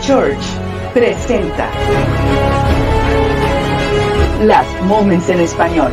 Church presenta Las Moments en Español.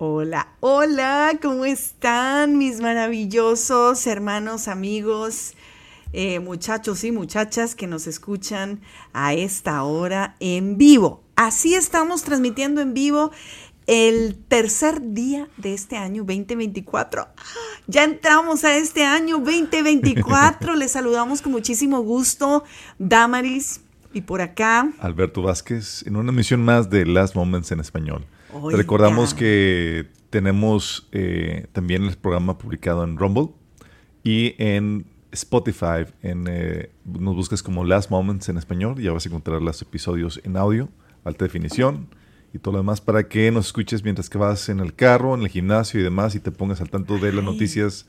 Hola, hola, ¿cómo están mis maravillosos hermanos, amigos, eh, muchachos y muchachas que nos escuchan a esta hora en vivo? Así estamos transmitiendo en vivo el tercer día de este año 2024. Ya entramos a este año 2024. Les saludamos con muchísimo gusto, Damaris, y por acá. Alberto Vázquez, en una emisión más de Last Moments en Español. Recordamos que tenemos eh, también el programa publicado en Rumble y en Spotify. En, eh, nos buscas como Last Moments en español. Ya vas a encontrar los episodios en audio, alta definición y todo lo demás para que nos escuches mientras que vas en el carro, en el gimnasio y demás y te pongas al tanto de las noticias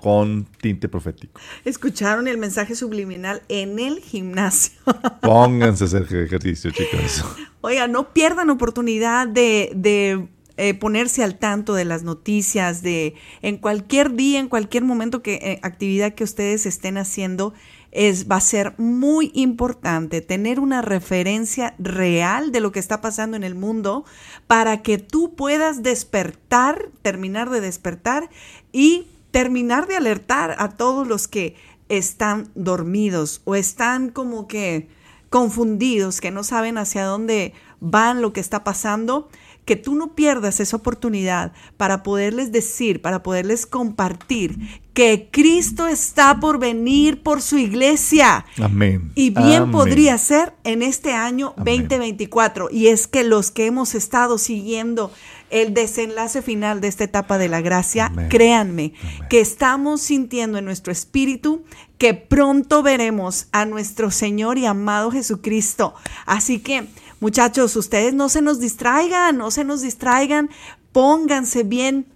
con tinte profético. Escucharon el mensaje subliminal en el gimnasio. Pónganse a hacer ejercicio, chicas. Oiga, no pierdan oportunidad de, eh, ponerse al tanto de las noticias, de en cualquier día, en cualquier momento que eh, actividad que ustedes estén haciendo, es, va a ser muy importante tener una referencia real de lo que está pasando en el mundo para que tú puedas despertar, terminar de despertar y terminar de alertar a todos los que están dormidos o están como que confundidos, que no saben hacia dónde van lo que está pasando, que tú no pierdas esa oportunidad para poderles decir, para poderles compartir que Cristo está por venir por su iglesia. Amén. Y bien podría ser en este año 2024. Y es que los que hemos estado siguiendo el desenlace final de esta etapa de la gracia, créanme, que estamos sintiendo en nuestro espíritu que pronto veremos a nuestro Señor y amado Jesucristo. Así que Muchachos, ustedes no se nos distraigan, no se nos distraigan, pónganse bien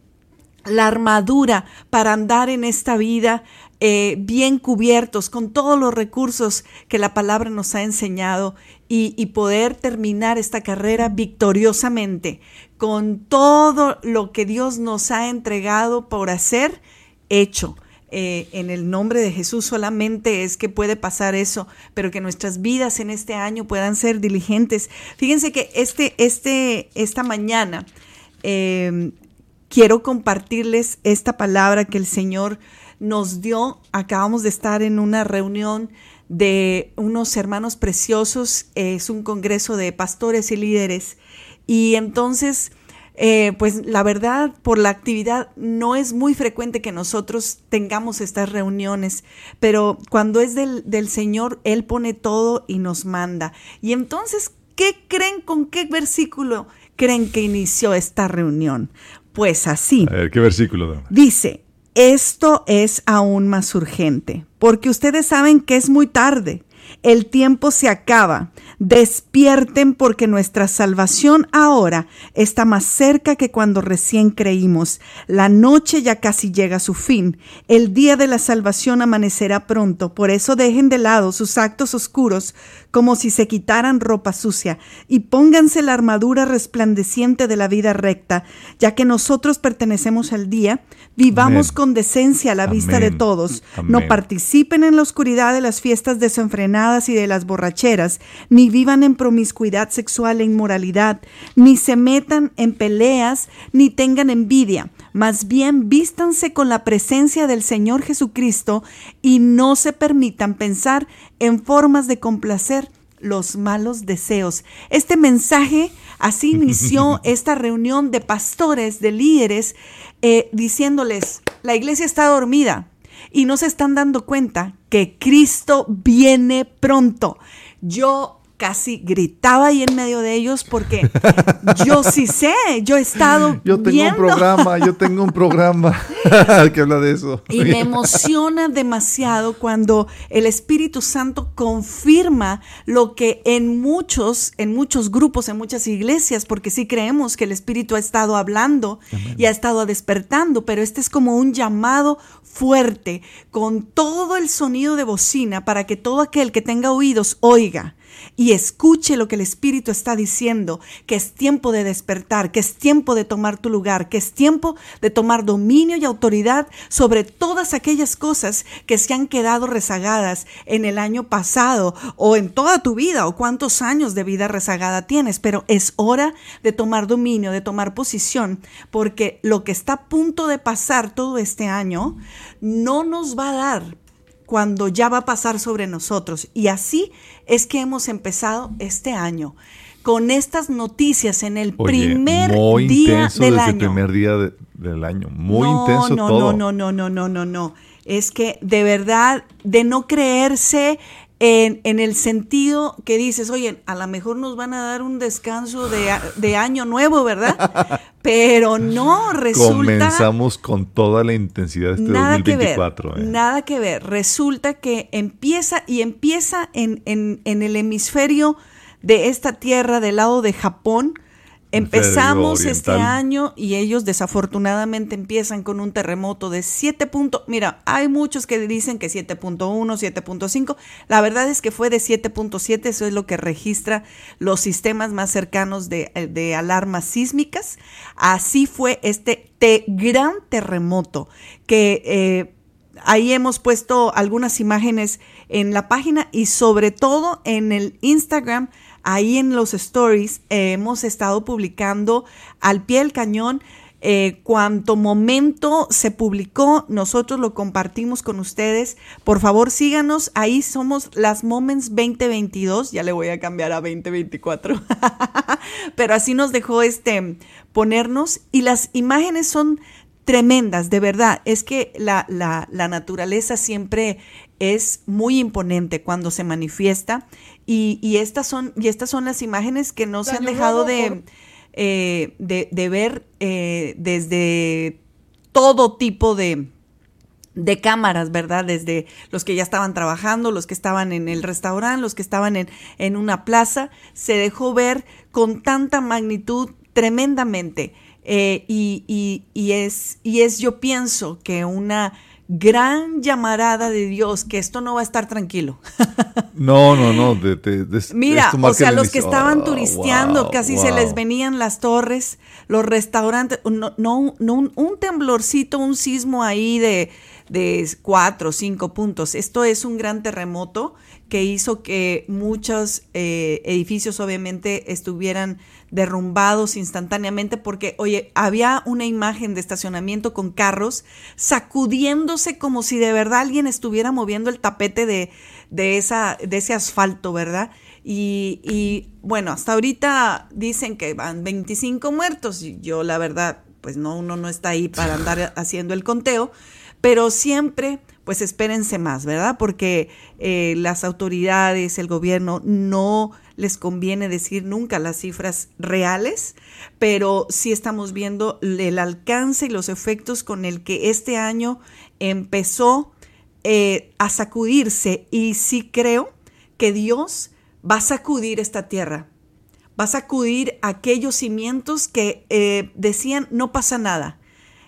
la armadura para andar en esta vida eh, bien cubiertos con todos los recursos que la palabra nos ha enseñado y, poder terminar esta carrera victoriosamente con todo lo que Dios nos ha entregado por hacer hecho. Eh, en el nombre de Jesús solamente es que puede pasar eso, pero que nuestras vidas en este año puedan ser diligentes. Fíjense que este, este, esta mañana em, quiero compartirles esta palabra que el Señor nos dio. Acabamos de estar en una reunión de unos hermanos preciosos, es un congreso de pastores y líderes, y entonces eh, pues la verdad, por la actividad, no es muy frecuente que nosotros tengamos estas reuniones, pero cuando es del, del Señor, Él pone todo y nos manda. Y entonces, ¿qué creen con qué versículo creen que inició esta reunión? Pues así. A ver, ¿qué versículo? Dice, esto es aún más urgente, porque ustedes saben que es muy tarde el tiempo se acaba. Despierten porque nuestra salvación ahora está más cerca que cuando recién creímos. La noche ya casi llega a su fin. El día de la salvación amanecerá pronto. Por eso dejen de lado sus actos oscuros como si se quitaran ropa sucia y pónganse la armadura resplandeciente de la vida recta, ya que nosotros pertenecemos al día. Vivamos con decencia a la vista de todos. No participen en la oscuridad de las fiestas desenfrenadas y de las borracheras, ni vivan en promiscuidad sexual e inmoralidad, ni se metan en peleas, ni tengan envidia. Más bien vístanse con la presencia del Señor Jesucristo y no se permitan pensar en formas de complacer los malos deseos. Este mensaje así inició esta reunión de pastores, de líderes, eh, diciéndoles, la iglesia está dormida y no se están dando cuenta que Cristo viene pronto. Yo casi gritaba ahí en medio de ellos porque yo sí sé, yo he estado Yo tengo un programa, yo tengo un programa que habla de eso. Y me emociona demasiado cuando el Espíritu Santo confirma lo que en muchos, en muchos grupos, en muchas iglesias, porque sí creemos que el Espíritu ha estado hablando y ha estado despertando, pero este es como un llamado fuerte con todo el sonido de bocina para que todo aquel que tenga oídos oiga y escuche lo que el Espíritu está diciendo, que es tiempo de despertar, que es tiempo de tomar tu lugar, que es tiempo de tomar dominio y autoridad sobre todas aquellas cosas que se han quedado rezagadas en el año pasado o en toda tu vida o cuántos años de vida rezagada tienes, pero es hora de tomar dominio, de tomar posición, porque lo que está a punto de pasar todo este año no nos va a dar cuando ya va a pasar sobre nosotros. Y así es que hemos empezado este año con estas noticias en el primer día del año. el primer día del año, muy intenso no, todo. No, no, no, no, no, no, Es que de verdad, de no creerse en, el sentido que dices, oye, a lo mejor nos van a dar un descanso de, año nuevo, ¿verdad? Pero no, resulta... Comenzamos con toda la intensidad de este nada 2024. Que ver, ¿eh? Nada que ver. Resulta que empieza y empieza en, en, en el hemisferio de esta tierra del lado de Japón, Empezamos este año y ellos desafortunadamente empiezan con un terremoto de 7. Mira, hay muchos que dicen que 7.1, 7.5. La verdad es que fue de 7.7, eso es lo que registra los sistemas más cercanos de, de alarmas sísmicas. Así fue este gran terremoto que... Eh, ahí hemos puesto algunas imágenes en la página y sobre todo en el Instagram Ahí en los stories hemos estado publicando al pie del cañón Eh, cuanto momento se publicó, nosotros lo compartimos con ustedes. Por favor, síganos. Ahí somos las Moments 2022. Ya le voy a cambiar a 2024. Pero así nos dejó este ponernos. Y las imágenes son tremendas, de verdad. Es que la, la naturaleza siempre es muy imponente cuando se manifiesta y, y, estas, son, y estas son las imágenes que no se han dejado de, eh, de, de, ver eh, desde todo tipo de, de cámaras, ¿verdad? Desde los que ya estaban trabajando, los que estaban en el restaurante, los que estaban en, en una plaza, se dejó ver con tanta magnitud tremendamente. Eh, y, y, y, es, y es, yo pienso que una gran llamarada de Dios, que esto no va a estar tranquilo. no, no, no. De, de, de, Mira, o sea, los que estaban oh, turisteando, wow, casi wow. se les venían las torres, los restaurantes, no, no, no un, un, temblorcito, un sismo ahí de, de cuatro cinco puntos. Esto es un gran terremoto que hizo que muchos eh, edificios obviamente estuvieran derrumbados instantáneamente porque, oye, había una imagen de estacionamiento con carros sacudiéndose como si de verdad alguien estuviera moviendo el tapete de, de, esa, de ese asfalto, ¿verdad? Y, y, bueno, hasta ahorita dicen que van 25 muertos. Yo la verdad, pues no, uno no está ahí para andar haciendo el conteo, pero siempre pues espérense más, ¿verdad? Porque eh, las autoridades, el gobierno no les conviene decir nunca las cifras reales, pero sí estamos viendo el alcance y los efectos con el que este año empezó eh, a sacudirse y sí creo que Dios va a sacudir esta tierra, va a sacudir aquellos cimientos que eh, decían no pasa nada.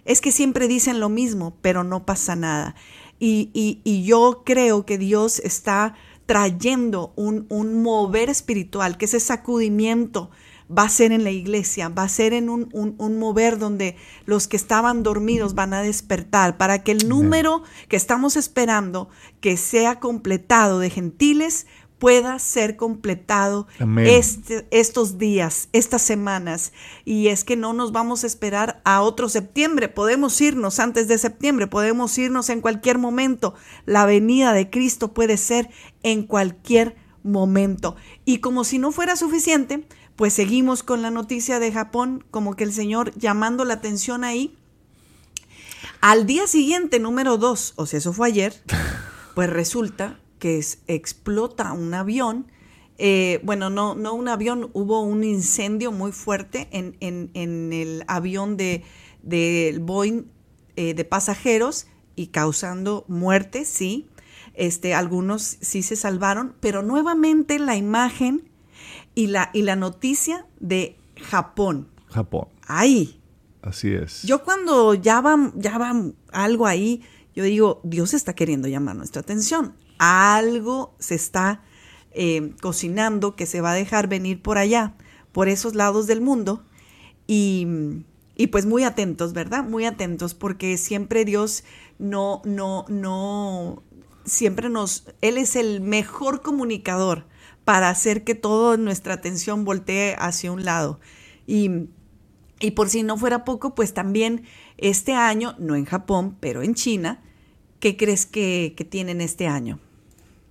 Es que siempre dicen lo mismo, pero no pasa nada. Y, y, y yo creo que Dios está trayendo un, un, mover espiritual, que ese sacudimiento va a ser en la iglesia, va a ser en un, un, un, mover donde los que estaban dormidos van a despertar, para que el número que estamos esperando que sea completado de gentiles pueda ser completado este, estos días, estas semanas. Y es que no nos vamos a esperar a otro septiembre, podemos irnos antes de septiembre, podemos irnos en cualquier momento. La venida de Cristo puede ser en cualquier momento. Y como si no fuera suficiente, pues seguimos con la noticia de Japón, como que el Señor llamando la atención ahí. Al día siguiente, número dos, o sea, eso fue ayer, pues resulta que es, explota un avión. Eh, bueno, no, no un avión, hubo un incendio muy fuerte en, en, en el avión de, de Boeing eh, de pasajeros y causando muerte, sí. Este, algunos sí se salvaron, pero nuevamente la imagen y la, y la noticia de Japón. Japón. Ahí. Así es. Yo cuando ya va, ya va algo ahí, yo digo, Dios está queriendo llamar nuestra atención algo se está eh, cocinando que se va a dejar venir por allá, por esos lados del mundo. Y, y, pues muy atentos, ¿verdad? Muy atentos, porque siempre Dios no, no, no, siempre nos, Él es el mejor comunicador para hacer que toda nuestra atención voltee hacia un lado. Y, y por si no fuera poco, pues también este año, no en Japón, pero en China, ¿qué crees que, que tienen este año?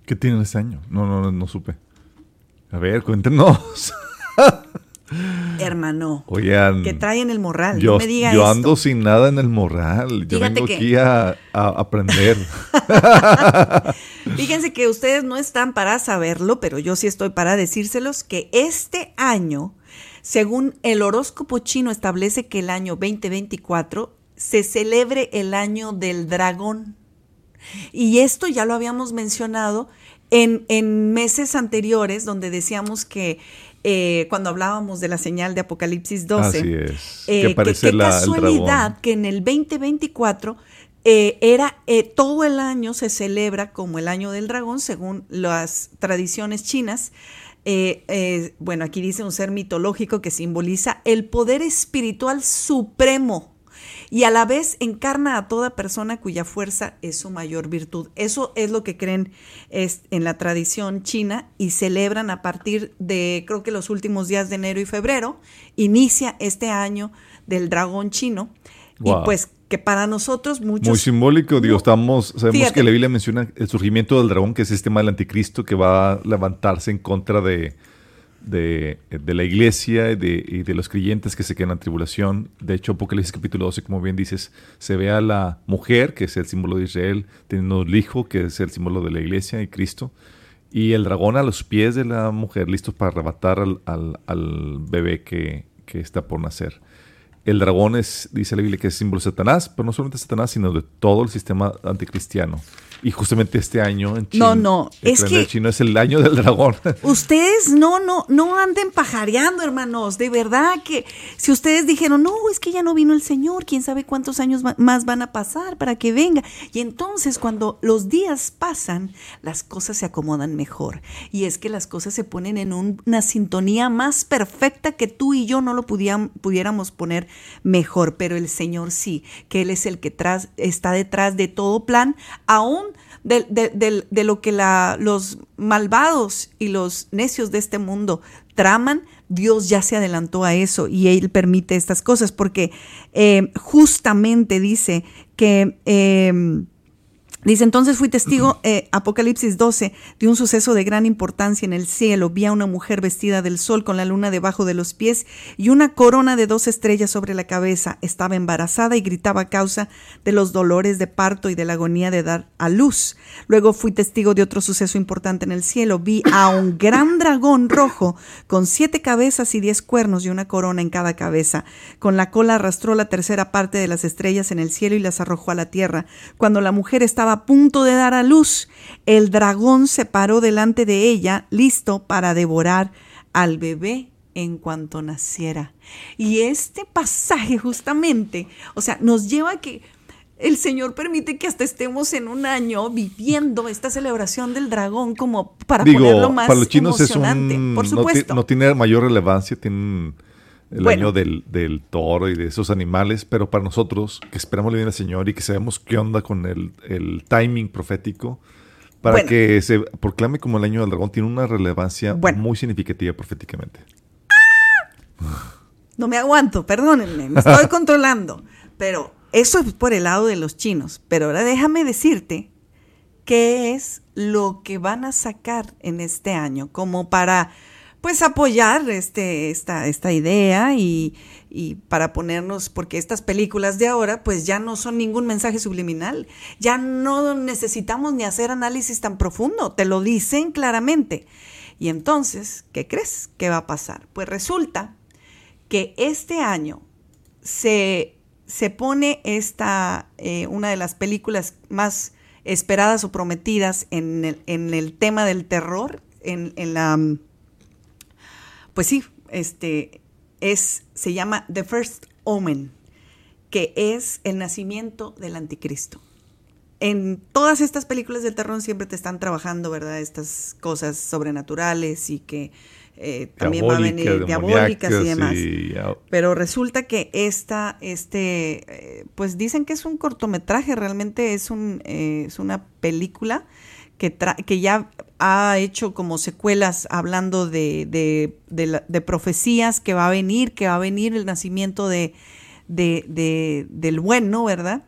¿Qué tienen este año? No, no, no, no supe. A ver, cuéntenos. Hermano, Oigan, que traen el morral. Yo, no me diga yo esto. ando sin nada en el morral. Yo Fíjate vengo que- aquí a, a aprender. Fíjense que ustedes no están para saberlo, pero yo sí estoy para decírselos que este año, según el horóscopo chino establece que el año 2024 se celebre el año del dragón. Y esto ya lo habíamos mencionado en, en meses anteriores, donde decíamos que eh, cuando hablábamos de la señal de Apocalipsis 12, Así es. eh, que la, casualidad que en el 2024 eh, era todo el año se celebra como el año del dragón según las tradiciones chinas. Eh, eh, bueno, aquí dice un ser mitológico que simboliza el poder espiritual supremo y a la vez encarna a toda persona cuya fuerza es su mayor virtud. Eso es lo que creen es, en la tradición china y celebran a partir de, creo que los últimos días de enero y febrero, inicia este año del dragón chino. Y pues que para nosotros muchos... Muy simbólico, digo, estamos, sabemos que la Biblia menciona el surgimiento del dragón, que es el sistema del anticristo que va a levantarse en contra de, de, la iglesia y de, los creyentes que se quedan en tribulación. De hecho, Apocalipsis capítulo 12, como bien dices, se ve a la mujer, que es el símbolo de Israel, teniendo el hijo, que es el símbolo de la iglesia y Cristo, y el dragón a los pies de la mujer, listos para arrebatar al, bebé que, que está por nacer. El dragón es, dice la Biblia, que es símbolo de Satanás, pero no solamente de Satanás, sino de todo el sistema anticristiano. Y justamente este año en China. No, no, es que. chino es el año del dragón. Ustedes no, no, no anden pajareando, hermanos. De verdad que si ustedes dijeron, no, es que ya no vino el Señor, quién sabe cuántos años más van a pasar para que venga. Y entonces, cuando los días pasan, las cosas se acomodan mejor. Y es que las cosas se ponen en una sintonía más perfecta que tú y yo no lo pudiéramos poner mejor. Pero el Señor sí, que Él es el que está detrás de todo plan, aún de, lo que los malvados y los necios de este mundo traman, Dios ya se adelantó a eso y Él permite estas cosas porque eh, justamente dice que... Eh, Dice, entonces fui testigo, eh, Apocalipsis 12, de un suceso de gran importancia en el cielo. Vi a una mujer vestida del sol con la luna debajo de los pies y una corona de dos estrellas sobre la cabeza. Estaba embarazada y gritaba a causa de los dolores de parto y de la agonía de dar a luz. Luego fui testigo de otro suceso importante en el cielo. Vi a un gran dragón rojo con siete cabezas y diez cuernos y una corona en cada cabeza. Con la cola arrastró la tercera parte de las estrellas en el cielo y las arrojó a la tierra. Cuando la mujer estaba a punto de dar a luz, el dragón se paró delante de ella, listo para devorar al bebé en cuanto naciera. Y este pasaje justamente, o sea, nos lleva a que el Señor permite que hasta estemos en un año viviendo esta celebración del dragón como para ponerlo más para los chinos es un, por supuesto. No, tiene mayor relevancia, tiene el año del, del, toro y de esos animales, pero para nosotros que esperamos le viene al Señor y que sabemos qué onda con el, el timing profético, para que se proclame como el año del dragón, tiene una relevancia muy significativa proféticamente. No me aguanto, perdónenme, me estoy controlando, pero eso es por el lado de los chinos. Pero ahora déjame decirte qué es lo que van a sacar en este año, como para pues apoyar este, esta, esta idea y, para ponernos, porque estas películas de ahora pues ya no son ningún mensaje subliminal, ya no necesitamos ni hacer análisis tan profundo, te lo dicen claramente. Y entonces, ¿qué crees que va a pasar? Pues resulta que este año se, se pone esta, eh, una de las películas más esperadas o prometidas en el, en el tema del terror, en, en la pues sí, este es, se llama The First Omen, que es el nacimiento del anticristo. En todas estas películas de terror siempre te están trabajando, ¿verdad? Estas cosas sobrenaturales y que eh, también van a venir diabólicas y demás. Pero resulta que esta, este, eh, pues dicen que es un cortometraje, realmente es, un, eh, es una película que, que ya ha hecho como secuelas hablando de, de, profecías que va a venir, que va a venir el nacimiento de, del bueno, ¿verdad?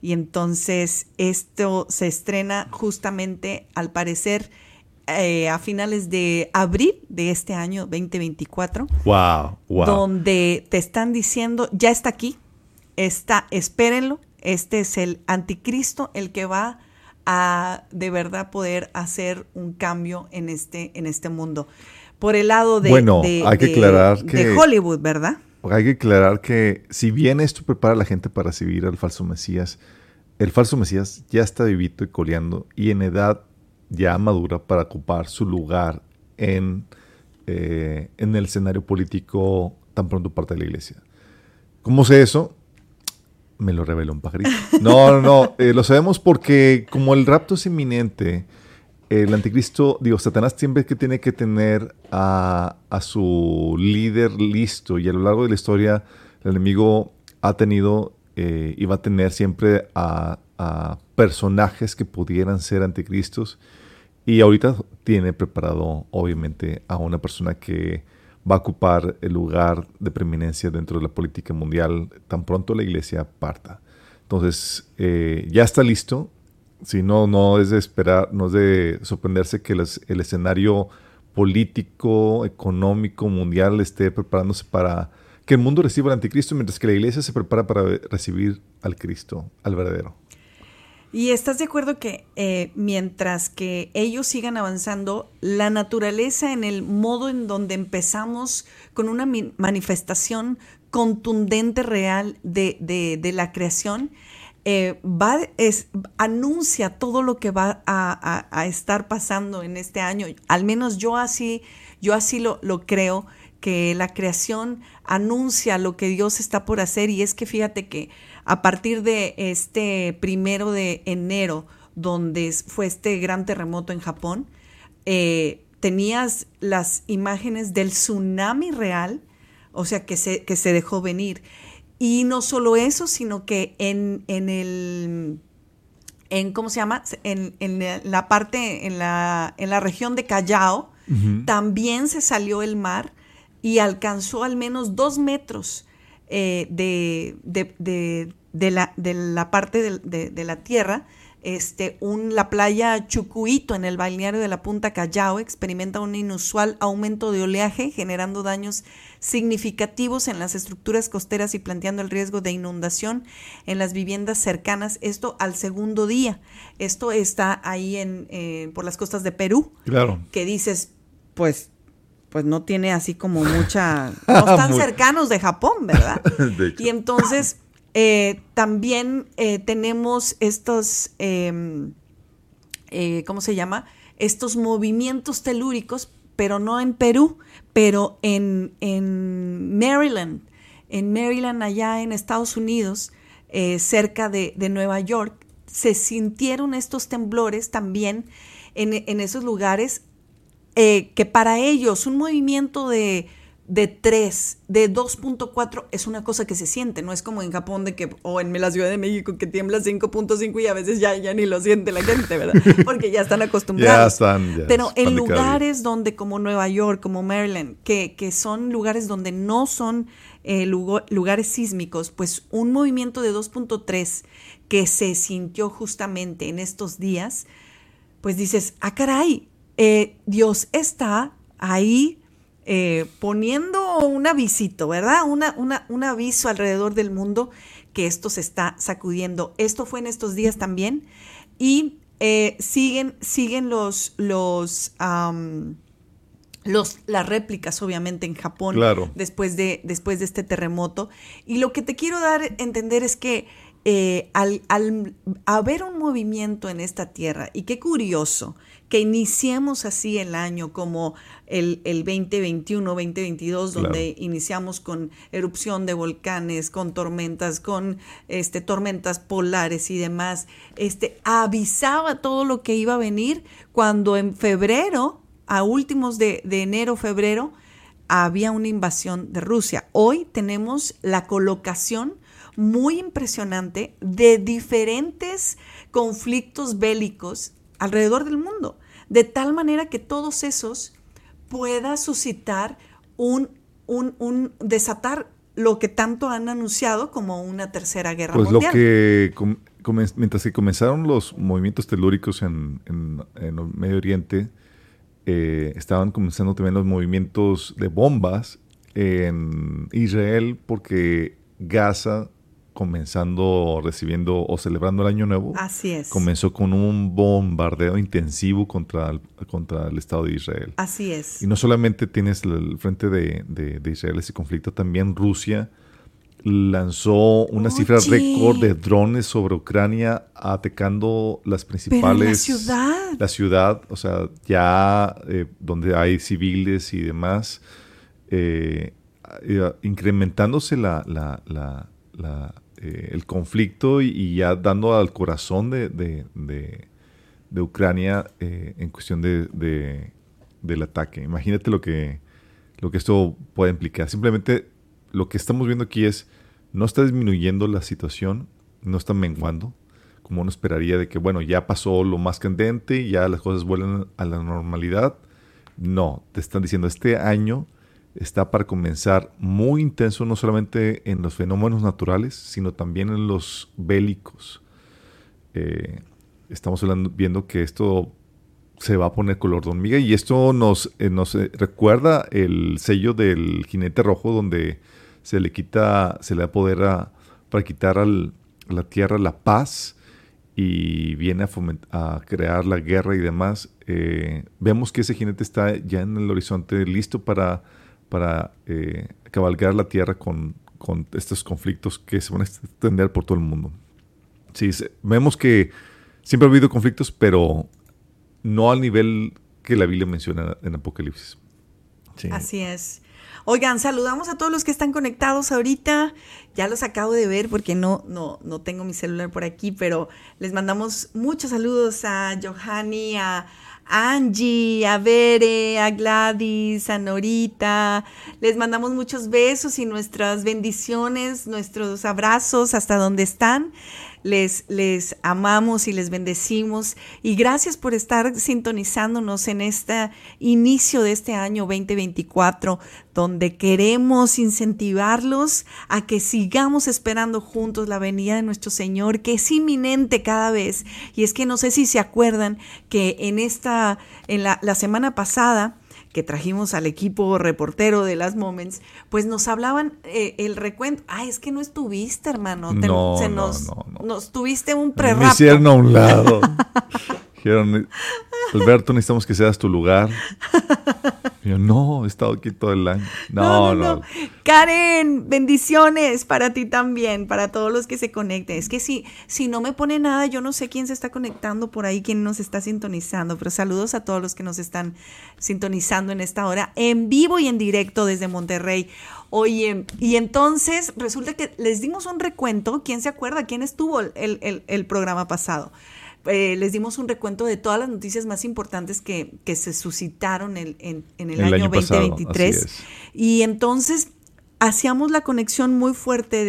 Y entonces esto se estrena justamente, al parecer, eh, a finales de abril de este año 2024. Wow, wow. Donde te están diciendo, ya está aquí, está, espérenlo, este es el anticristo, el que va a de verdad poder hacer un cambio en este, en este mundo. Por el lado de, bueno, hay que aclarar que, Hollywood, ¿verdad? Hay que aclarar que si bien esto prepara a la gente para recibir al falso Mesías, el falso Mesías ya está vivito y coleando y en edad ya madura para ocupar su lugar en, eh, en el escenario político tan pronto parte de la iglesia. ¿Cómo sé eso? Me lo reveló un pajarito. No, no, no. Eh, lo sabemos porque como el rapto es inminente, el anticristo, digo, Satanás siempre que tiene que tener a, su líder listo y a lo largo de la historia el enemigo ha tenido eh, y va a tener siempre a, a, personajes que pudieran ser anticristos y ahorita tiene preparado obviamente a una persona que va a ocupar el lugar de preeminencia dentro de la política mundial tan pronto la iglesia parta. Entonces, eh, ya está listo. Si no, no es de esperar, no es de sorprenderse que el escenario político, económico, mundial esté preparándose para que el mundo reciba al anticristo, mientras que la iglesia se prepara para recibir al Cristo, al verdadero. Y estás de acuerdo que eh, mientras que ellos sigan avanzando, la naturaleza en el modo en donde empezamos con una manifestación contundente real de, la creación, eh, va, es, anuncia todo lo que va a, estar pasando en este año. Al menos yo así, yo así lo, lo creo, que la creación anuncia lo que Dios está por hacer y es que fíjate que a partir de este primero de enero, donde fue este gran terremoto en Japón, eh, tenías las imágenes del tsunami real, o sea, que se, que se dejó venir. Y no solo eso, sino que en, en el, en, ¿cómo se llama? En, la parte, en la, en la región de Callao, también se salió el mar y alcanzó al menos dos metros eh, de, de, la, de, la, parte de, la tierra, este, un, la playa Chucuito en el balneario de la Punta Callao experimenta un inusual aumento de oleaje, generando daños significativos en las estructuras costeras y planteando el riesgo de inundación en las viviendas cercanas. Esto al segundo día. Esto está ahí en, eh, por las costas de Perú. Claro. Que dices, pues pues no tiene así como mucha, no están cercanos de Japón, ¿verdad? y entonces eh, también eh, tenemos estos, em, eh, ¿cómo se llama? Estos movimientos telúricos, pero no en Perú, pero en, en Maryland, en Maryland allá en Estados Unidos, cerca de, de Nueva York, se sintieron estos temblores también en, en, esos lugares eh, que para ellos un movimiento de, de 3, de 2.4 es una cosa que se siente, no es como en Japón de que, o en la Ciudad de México que tiembla 5.5 y a veces ya, ya ni lo siente la gente, ¿verdad? Porque ya están acostumbrados. ya están, Pero en lugares donde como Nueva York, como Maryland, que, que son lugares donde no son eh, lugares sísmicos, pues un movimiento de 2.3 que se sintió justamente en estos días, pues dices, ah, caray, eh, Dios está ahí eh, poniendo un avisito, ¿verdad? Una, un aviso alrededor del mundo que esto se está sacudiendo. Esto fue en estos días también. Y eh, siguen, siguen los, los, los, las réplicas, obviamente, en Japón después, de, después de este terremoto. Y lo que te quiero dar a entender es que al, al haber un movimiento en esta tierra, y qué curioso, que iniciemos así el año como el, el 2021, 2022, donde iniciamos con erupción de volcanes, con tormentas, con este, tormentas polares y demás, este, avisaba todo lo que iba a venir cuando en febrero, a últimos de, de enero, febrero, había una invasión de Rusia. Hoy tenemos la colocación muy impresionante de diferentes conflictos bélicos alrededor del mundo, de tal manera que todos esos pueda suscitar un, un, desatar lo que tanto han anunciado como una tercera guerra pues mundial. Pues lo que, mientras que comenzaron los movimientos telúricos en, en, el Medio Oriente, eh, estaban comenzando también los movimientos de bombas en Israel porque Gaza comenzando recibiendo o celebrando el Año Nuevo. Así es. Comenzó con un bombardeo intensivo contra el, contra el Estado de Israel. Así es. Y no solamente tienes el frente de, de, Israel ese conflicto, también Rusia lanzó una cifra récord de drones sobre Ucrania atacando las principales... la ciudad. La ciudad, o sea, ya eh, donde hay civiles y demás, eh, eh, incrementándose la, la, la, la eh, el conflicto y, ya dando al corazón de, de, Ucrania eh, en cuestión de, del ataque. Imagínate lo que, lo que esto puede implicar. Simplemente lo que estamos viendo aquí es, no está disminuyendo la situación, no está menguando, como uno esperaría de que, bueno, ya pasó lo más candente, ya las cosas vuelven a la normalidad. No, te están diciendo, este año está para comenzar muy intenso, no solamente en los fenómenos naturales, sino también en los bélicos. Eh, estamos viendo que esto se va a poner color de hormiga y esto nos, eh, eh, recuerda el sello del jinete rojo donde se le quita, se le da poder para quitar a la tierra la paz y viene a crear la guerra y demás. vemos que ese jinete está ya en el horizonte listo para para eh, cabalgar la tierra con, estos conflictos que se van a extender por todo el mundo. Sí, vemos que siempre ha habido conflictos, pero no al nivel que la Biblia menciona en Apocalipsis. Así es. Oigan, saludamos a todos los que están conectados ahorita. Ya los acabo de ver porque no, no, no tengo mi celular por aquí, pero les mandamos muchos saludos a Johanny, a, Angie, a Bere, a Gladys, a Norita. Les mandamos muchos besos y nuestras bendiciones, nuestros abrazos hasta donde están. Les, les amamos y les bendecimos. Y gracias por estar sintonizándonos en este inicio de este año 2024, donde queremos incentivarlos a que sigamos esperando juntos la venida de nuestro Señor, que es inminente cada vez. Y es que no sé si se acuerdan que en esta, en la, la semana pasada, que trajimos al equipo reportero de las Moments, pues nos hablaban eh, el recuento. Ay, es que no estuviste, hermano. no, se nos, no, no, nos tuviste un prerrato. Me hicieron a un lado. Dijeron, Alberto, necesitamos que seas tu lugar. yo, no, he estado aquí todo el año. No, no, Karen, bendiciones para ti también, para todos los que se conecten. Es que si, si no me pone nada, yo no sé quién se está conectando por ahí, quién nos está sintonizando, pero saludos a todos los que nos están sintonizando en esta hora, en vivo y en directo desde Monterrey. Oye, y entonces resulta que les dimos un recuento. ¿Quién se acuerda? ¿Quién estuvo el, el, el programa pasado? Eh, les dimos un recuento de todas las noticias más importantes que, se suscitaron en, el, año, 2023. y entonces hacíamos la conexión muy fuerte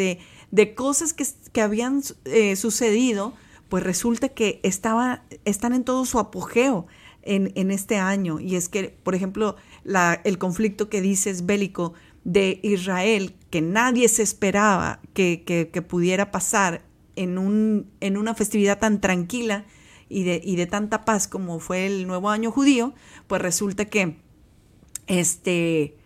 de, cosas que, habían eh, sucedido, pues resulta que estaba, están en todo su apogeo en, este año. Y es que, por ejemplo, el conflicto que dices bélico de Israel, que nadie se esperaba que, que pudiera pasar en, un, en una festividad tan tranquila y de, y de tanta paz como fue el nuevo año judío, pues resulta que este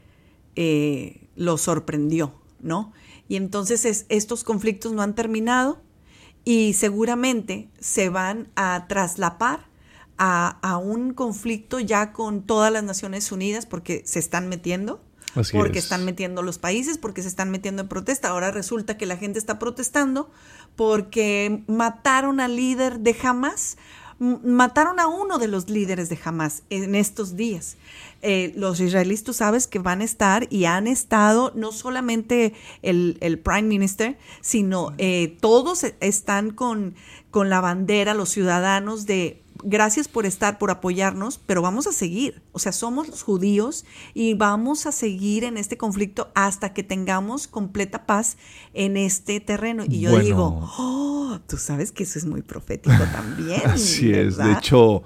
eh, lo sorprendió, ¿no? Y entonces estos conflictos no han terminado y seguramente se van a traslapar a, a, un conflicto ya con todas las Naciones Unidas porque se están metiendo, porque están metiendo los países, porque se están metiendo en protesta. Ahora resulta que la gente está protestando porque mataron al líder de Hamas, mataron a uno de los líderes de Hamas en estos días. Eh, los israelíes, tú sabes que van a estar y han estado, no solamente el, el Prime Minister, sino eh, todos están con, con la bandera, los ciudadanos de gracias por estar, por apoyarnos, pero vamos a seguir. O sea, somos judíos y vamos a seguir en este conflicto hasta que tengamos completa paz en este terreno. Y yo digo, oh, tú sabes que eso es muy profético también. Así es. De hecho,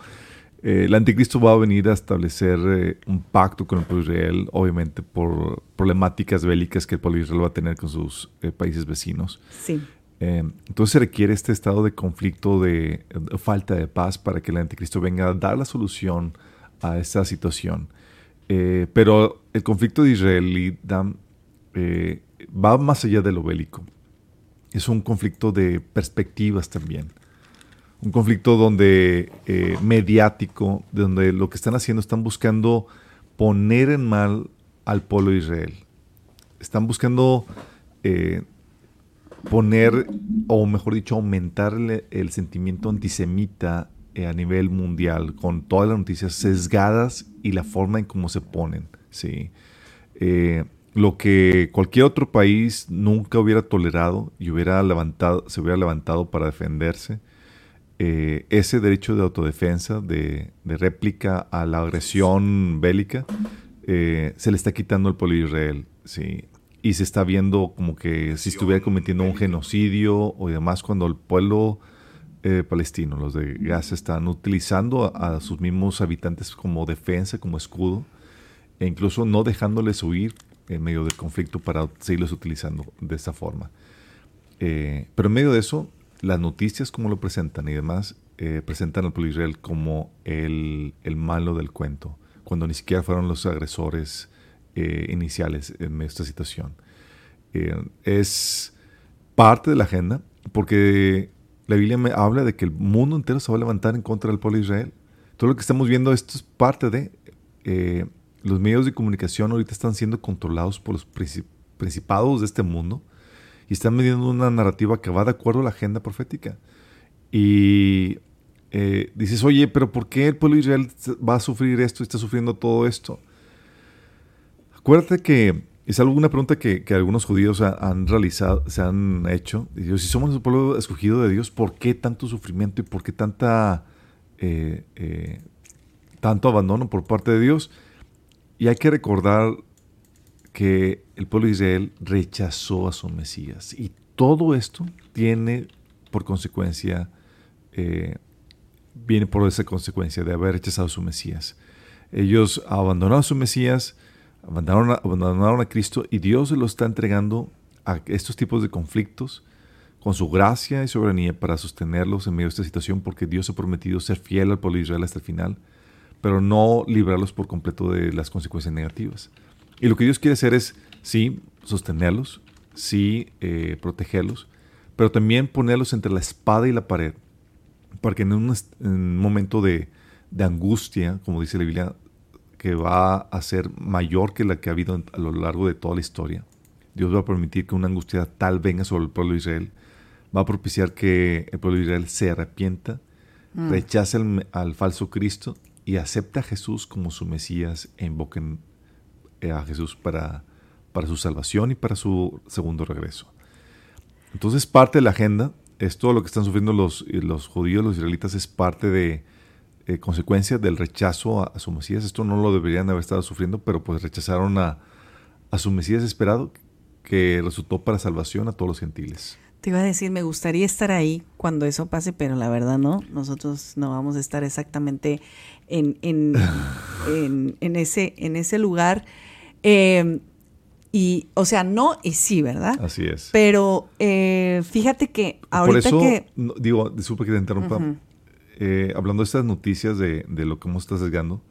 eh, el anticristo va a venir a establecer eh, un pacto con el pueblo Israel, obviamente por problemáticas bélicas que el pueblo Israel va a tener con sus eh, países vecinos. Sí. Eh, entonces se requiere este estado de conflicto, de, falta de paz para que el anticristo venga a dar la solución a esta situación. Eh, pero el conflicto de Israel y eh, va más allá de lo bélico. Es un conflicto de perspectivas también. Un conflicto donde mediático, donde lo que están haciendo están buscando poner en mal al pueblo de Israel. Están buscando poner, o mejor dicho, aumentar el, sentimiento antisemita eh, a nivel mundial, con todas las noticias sesgadas y la forma en cómo se ponen. ¿sí? Eh, lo que cualquier otro país nunca hubiera tolerado y hubiera levantado, se hubiera levantado para defenderse, eh, ese derecho de autodefensa, de, réplica a la agresión bélica, se le está quitando al pueblo de Israel. ¿sí? Y se está viendo como que si estuviera cometiendo un genocidio o demás cuando el pueblo eh, palestino, los de Gaza, están utilizando a, sus mismos habitantes como defensa, como escudo. e incluso no dejándoles huir en medio del conflicto para seguirlos utilizando de esta forma. Eh, pero en medio de eso, las noticias como lo presentan y demás, eh, presentan al pueblo Israel como el, malo del cuento, cuando ni siquiera fueron los agresores eh, iniciales en esta situación. es parte de la agenda, porque la Biblia me habla de que el mundo entero se va a levantar en contra del pueblo de Israel. Todo lo que estamos viendo, esto es parte de... Eh, los medios de comunicación ahorita están siendo controlados por los principados de este mundo y están midiendo una narrativa que va de acuerdo a la agenda profética. Y eh, dices, oye, pero ¿por qué el pueblo de Israel va a sufrir esto y está sufriendo todo esto? Acuérdate que es alguna pregunta que, algunos judíos han realizado, se han hecho. si somos el pueblo escogido de Dios, ¿por qué tanto sufrimiento y por qué tanta, eh, eh, tanto abandono por parte de Dios? Y hay que recordar que el pueblo de Israel rechazó a su Mesías. Y todo esto tiene por consecuencia, eh, viene por esa consecuencia de haber rechazado a su Mesías. Ellos abandonaron a su Mesías, abandonaron a, Cristo y Dios se lo está entregando a estos tipos de conflictos con su gracia y soberanía para sostenerlos en medio de esta situación porque Dios ha prometido ser fiel al pueblo de Israel hasta el final, pero no librarlos por completo de las consecuencias negativas. Y lo que Dios quiere hacer es, sí, sostenerlos, sí, eh, protegerlos, pero también ponerlos entre la espada y la pared, para que en un, momento de, de angustia, como dice la Biblia, que va a ser mayor que la que ha habido a lo largo de toda la historia. Dios va a permitir que una angustia tal venga sobre el pueblo de Israel. Va a propiciar que el pueblo de Israel se arrepienta, mm. rechace al, falso Cristo y acepte a Jesús como su Mesías e invoquen eh, a Jesús para, para su salvación y para su segundo regreso. Entonces parte de la agenda, es todo lo que están sufriendo los, los judíos, los israelitas, es parte de, eh, consecuencia del rechazo a, su Mesías. Esto no lo deberían haber estado sufriendo, pero pues rechazaron a, a su Mesías esperado, que resultó para salvación a todos los gentiles. Te iba a decir, me gustaría estar ahí cuando eso pase, pero la verdad no, nosotros no vamos a estar exactamente en, en, en, ese, en ese lugar. Em, y, o sea, no y sí, ¿verdad? Así es. Pero eh, fíjate que ahorita Por eso, que... digo, disculpe que te interrumpa, eh, hablando de estas noticias de, lo que hemos estado sesgando,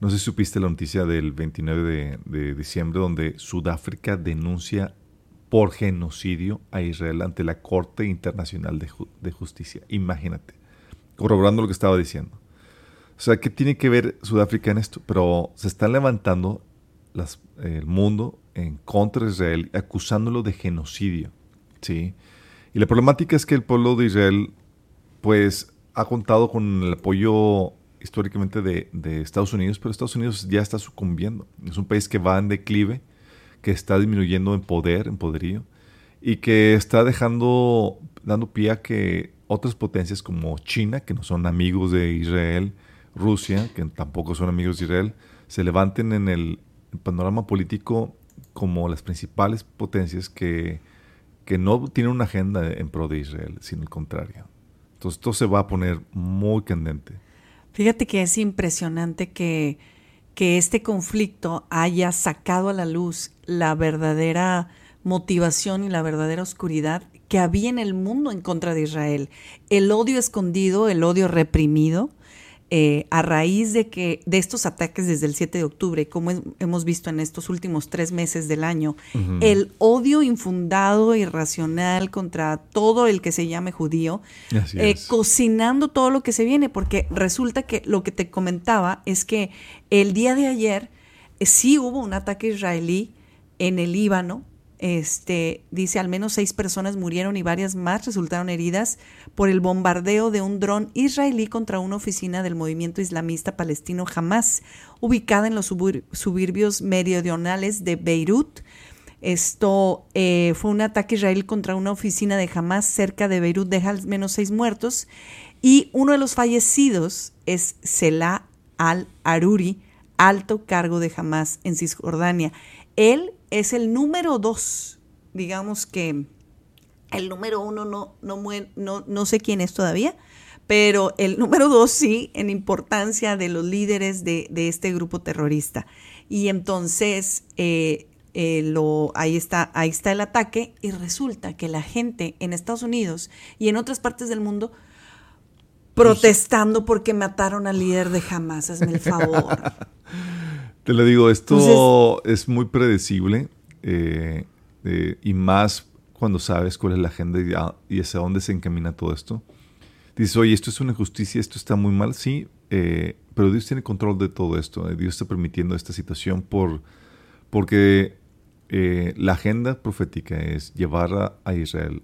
no sé si supiste la noticia del 29 de, diciembre donde Sudáfrica denuncia por genocidio a Israel ante la Corte Internacional de, Justicia. Imagínate, corroborando lo que estaba diciendo. O sea, ¿qué tiene que ver Sudáfrica en esto? Pero se está levantando el mundo en contra de Israel, acusándolo de genocidio. ¿sí? Y la problemática es que el pueblo de Israel, pues, ha contado con el apoyo históricamente de, Estados Unidos, pero Estados Unidos ya está sucumbiendo. Es un país que va en declive, que está disminuyendo en poder, en poderío, y que está dejando, dando pie a que otras potencias como China, que no son amigos de Israel, Rusia, que tampoco son amigos de Israel, se levanten en el panorama político como las principales potencias que, que no tienen una agenda en pro de Israel, sino el contrario. Entonces esto se va a poner muy candente. Fíjate que es impresionante que, que este conflicto haya sacado a la luz la verdadera motivación y la verdadera oscuridad que había en el mundo en contra de Israel. El odio escondido, el odio reprimido, eh, a raíz de que de estos ataques desde el 7 de octubre, como hemos visto en estos últimos tres meses del año, el odio infundado, irracional contra todo el que se llame judío, eh, cocinando todo lo que se viene, porque resulta que lo que te comentaba es que el día de ayer eh, sí hubo un ataque israelí en el Líbano, este, dice al menos seis personas murieron y varias más resultaron heridas por el bombardeo de un dron israelí contra una oficina del movimiento islamista palestino Hamas, ubicada en los suburbios meridionales de Beirut. Esto eh, fue un ataque israelí contra una oficina de Hamas cerca de Beirut, deja al menos seis muertos. Y uno de los fallecidos es Selah al-Aruri, alto cargo de Hamas en Cisjordania. Él es el número dos. Digamos que el número uno no, no, no, no sé quién es todavía, pero el número dos sí, en importancia de los líderes de, este grupo terrorista. Y entonces, eh, eh, lo, ahí, está, ahí está el ataque y resulta que la gente en Estados Unidos y en otras partes del mundo protestando porque mataron al líder de Hamas, hazme el favor. Te lo digo, esto es muy predecible eh, y más cuando sabes cuál es la agenda y, hacia dónde se encamina todo esto. Dices, oye, esto es una injusticia, esto está muy mal, sí, eh, pero Dios tiene control de todo esto. Eh, Dios está permitiendo esta situación por, porque la agenda profética es llevar a, Israel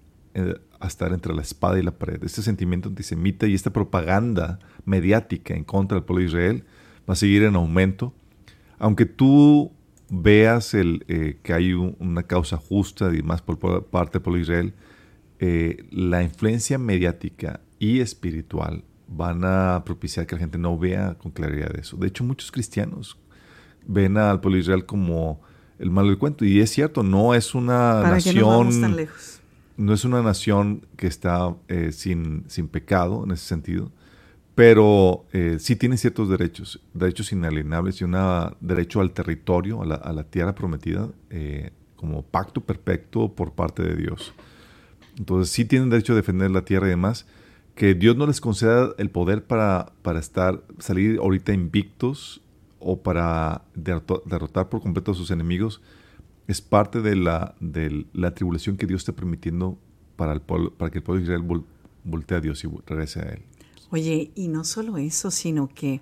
a estar entre la espada y la pared. Este sentimiento antisemita y esta propaganda mediática en contra del pueblo de Israel va a seguir en aumento aunque tú veas el, eh, que hay una causa justa y más por, parte del pueblo de Israel, eh, la influencia mediática y espiritual van a propiciar que la gente no vea con claridad eso. De hecho, muchos cristianos ven al pueblo Israel como el malo del cuento. Y es cierto, no es una nación. tan lejos. No es una nación que está eh, sin, sin pecado en ese sentido pero eh, sí tiene ciertos derechos, derechos inalienables y un derecho al territorio, a la, tierra prometida, eh, como pacto perfecto por parte de Dios. Entonces sí tienen derecho a defender la tierra y demás. Que Dios no les conceda el poder para, para estar, salir ahorita invictos o para derrotar por completo a sus enemigos, es parte de la, de la tribulación que Dios está permitiendo para, el para que el pueblo de Israel voltee a Dios y regrese a Él. Oye, y no solo eso, sino que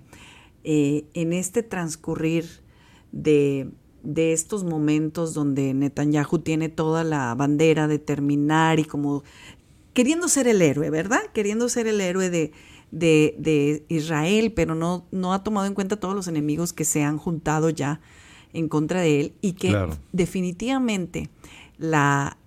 eh, en este transcurrir de, estos momentos donde Netanyahu tiene toda la bandera de terminar y como queriendo ser el héroe, ¿verdad? Queriendo ser el héroe de, de, Israel, pero no, no ha tomado en cuenta todos los enemigos que se han juntado ya en contra de él y que definitivamente la,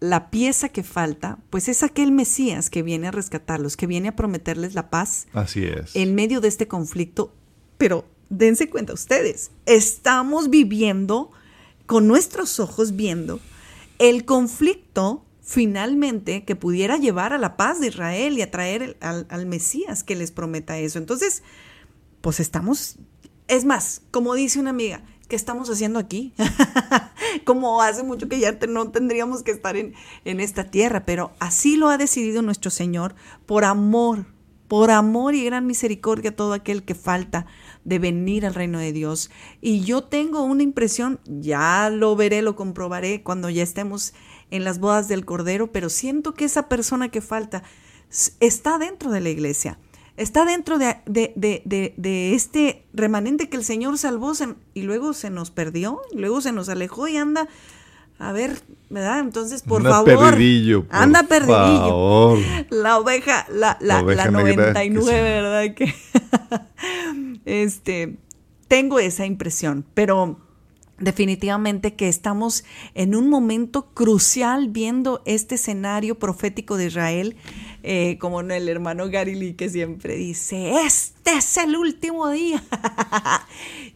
la pieza que falta, pues es aquel Mesías que viene a rescatarlos, que viene a prometerles la paz. Así es. En medio de este conflicto. Pero dense cuenta ustedes, estamos viviendo con nuestros ojos viendo el conflicto finalmente que pudiera llevar a la paz de Israel y a traer al, al Mesías que les prometa eso. Entonces, pues estamos, es más, como dice una amiga, ¿qué estamos haciendo aquí? Como hace mucho que ya no tendríamos que estar en, en esta tierra, pero así lo ha decidido nuestro Señor por amor, por amor y gran misericordia a todo aquel que falta de venir al reino de Dios. Y yo tengo una impresión, ya lo veré, lo comprobaré cuando ya estemos en las bodas del Cordero, pero siento que esa persona que falta está dentro de la iglesia está dentro de, este remanente que el Señor salvó y luego se nos perdió, y luego se nos alejó y anda, a ver, ¿verdad? Entonces, por anda favor, perdidillo, anda perdidillo. La oveja, la, la, la, 99, ¿verdad? Que este, tengo esa impresión, pero definitivamente que estamos en un momento crucial viendo este escenario profético de Israel eh, como el hermano Gary Lee que siempre dice, este es el último día,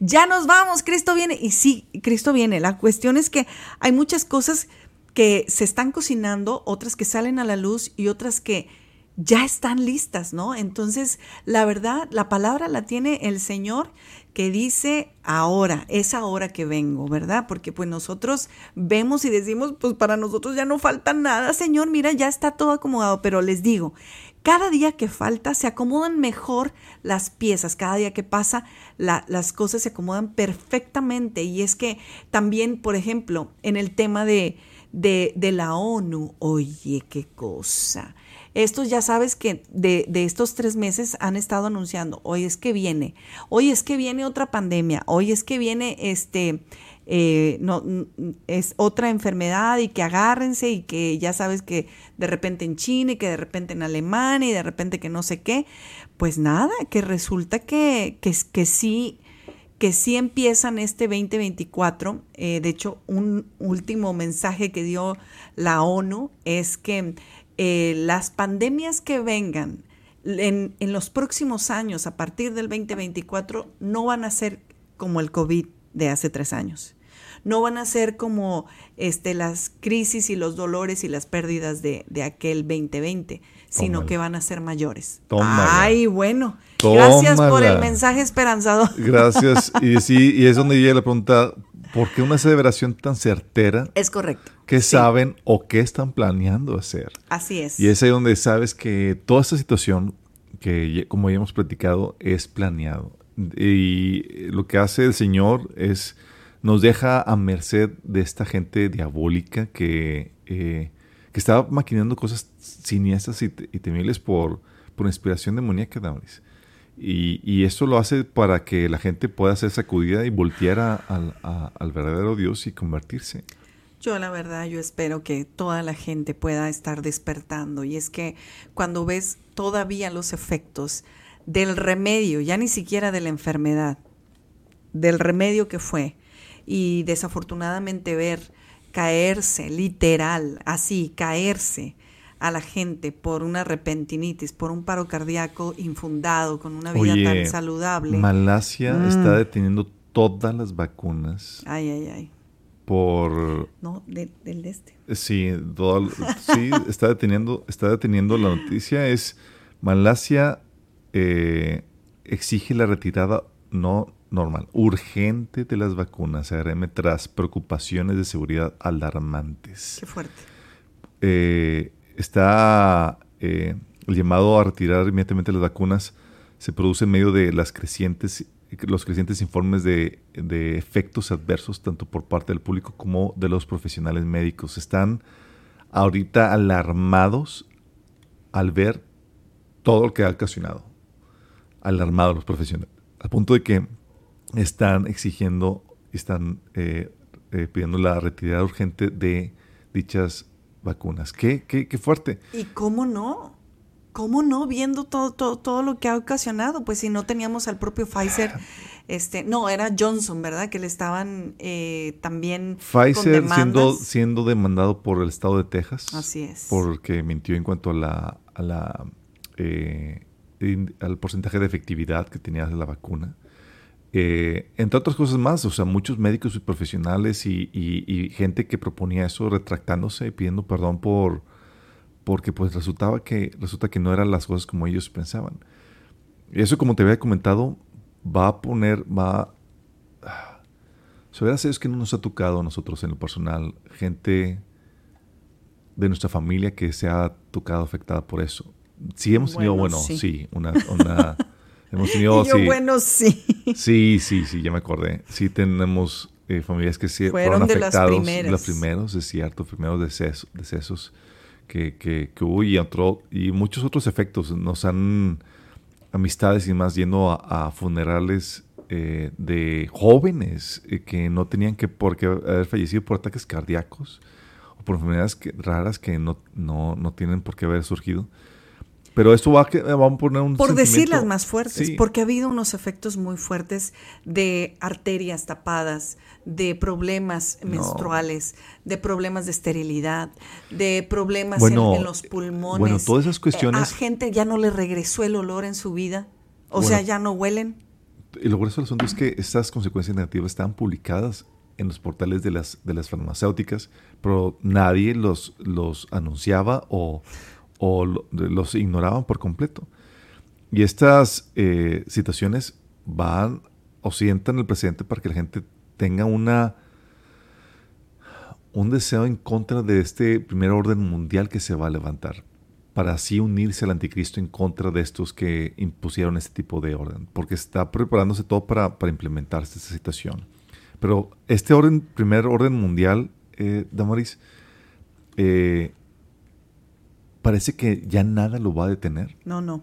ya nos vamos, Cristo viene. Y sí, Cristo viene. La cuestión es que hay muchas cosas que se están cocinando, otras que salen a la luz y otras que ya están listas, ¿no? Entonces, la verdad, la palabra la tiene el Señor que dice ahora, es ahora que vengo, ¿verdad? Porque pues nosotros vemos y decimos, pues para nosotros ya no falta nada, Señor, mira, ya está todo acomodado, pero les digo, cada día que falta se acomodan mejor las piezas, cada día que pasa las cosas se acomodan perfectamente. Y es que también, por ejemplo, en el tema de, de, de la ONU, oye, qué cosa estos ya sabes que de, estos tres meses han estado anunciando, hoy es que viene, hoy es que viene otra pandemia, hoy es que viene este, eh, no, es otra enfermedad y que agárrense y que ya sabes que de repente en China y que de repente en Alemania y de repente que no sé qué, pues nada, que resulta que, que, que sí que sí empiezan este 2024. Eh, de hecho, un último mensaje que dio la ONU es que eh, las pandemias que vengan en, los próximos años, a partir del 2024, no van a ser como el COVID de hace tres años. no van a ser como este, las crisis y los dolores y las pérdidas de, de aquel 2020, sino Tómala. que van a ser mayores. Tómala. Ay, bueno. Gracias por el mensaje esperanzador. Gracias. Y sí, y es donde llega la pregunta, ¿por qué una aseveración tan certera? Es correcto. ¿Qué Sí, saben o qué están planeando hacer? Así es. Y es ahí donde sabes que toda esta situación, que como ya hemos platicado, es planeado. Y lo que hace el Señor es, nos deja a merced de esta gente diabólica que, eh, que está maquinando cosas siniestras y temibles por, por inspiración demoníaca, Damaris. Y, y esto lo hace para que la gente pueda ser sacudida y voltear a- al, verdadero Dios y convertirse. Yo la verdad, yo espero que toda la gente pueda estar despertando. Y es que cuando ves todavía los efectos del remedio, ya ni siquiera de la enfermedad, del remedio que fue, y desafortunadamente ver caerse, literal, así, caerse a la gente por una repentinitis, por un paro cardíaco infundado, con una vida Oye, tan saludable. Malasia Mm. está deteniendo todas las vacunas Ay, ay, ay. por No, de- del de este. sí, todo- sí, está deteniendo, está deteniendo la noticia es Malasia eh, exige la retirada no normal, urgente de las vacunas ARM tras preocupaciones de seguridad alarmantes. Qué fuerte. eh, está eh, el llamado a retirar inmediatamente las vacunas se produce en medio de las crecientes los crecientes informes de, efectos adversos tanto por parte del público como de los profesionales médicos. Están ahorita alarmados al ver todo lo que ha ocasionado. Alarmados los profesionales. Al punto de que están exigiendo, están eh, eh, pidiendo la retirada urgente de dichas vacunas. ¿Qué, qué, qué fuerte? ¿Y cómo no? ¿Cómo no? Viendo todo, todo, todo lo que ha ocasionado, pues si no teníamos al propio Pfizer, este, no, era Johnson, ¿verdad? Que le estaban eh, también con Pfizer siendo, siendo demandado por el estado de Texas. Así es. Porque mintió en cuanto a la, a la eh, al porcentaje de efectividad que tenía la vacuna. Eh, entre otras cosas más, o sea, muchos médicos y profesionales y, y- y gente que proponía eso retractándose y pidiendo perdón por porque pues resultaba que resulta que no eran las cosas como ellos pensaban. Y eso como te había comentado va a poner va sobre es que no nos ha tocado a nosotros en lo personal gente de nuestra familia que se ha tocado afectada por eso. Sí hemos tenido, Bueno, bueno, sí. sí, una, una hemos tenido, Y yo, sí, bueno, sí. sí, sí, sí, ya me acordé. Sí tenemos eh, familias que sí Fueron fueron de las afectados, primeras. los primeros, es cierto, primeros decesos, decesos que, que, que hubo y, otro, y muchos otros efectos. Nos han amistades y más yendo a, a funerales eh, de jóvenes eh, que no tenían que por qué haber fallecido por ataques cardíacos o por enfermedades que- raras que no, no, no tienen por qué haber surgido. Pero esto va a, va a poner un Por decir sentimiento- las más fuertes, Sí. porque ha habido unos efectos muy fuertes de arterias tapadas, de problemas No. menstruales, de problemas de esterilidad, de problemas Bueno, en, en los pulmones. bueno, todas esas cuestiones- Eh, a gente ya no le regresó el olor en su vida, o Bueno. sea, ya no huelen. Y lo grueso del asunto es que estas consecuencias negativas estaban publicadas en los portales de las, de las farmacéuticas, pero nadie los, los anunciaba o, o lo- los ignoraban por completo. Y estas eh, van o sientan el precedente para que la gente tenga una un deseo en contra de este primer orden mundial que se va a levantar, para así unirse al anticristo en contra de estos que impusieron este tipo de orden, porque está preparándose todo para, para implementarse esta situación. Pero este orden, primer orden mundial, eh, Damaris, eh, parece que ya nada lo va a detener. No, no.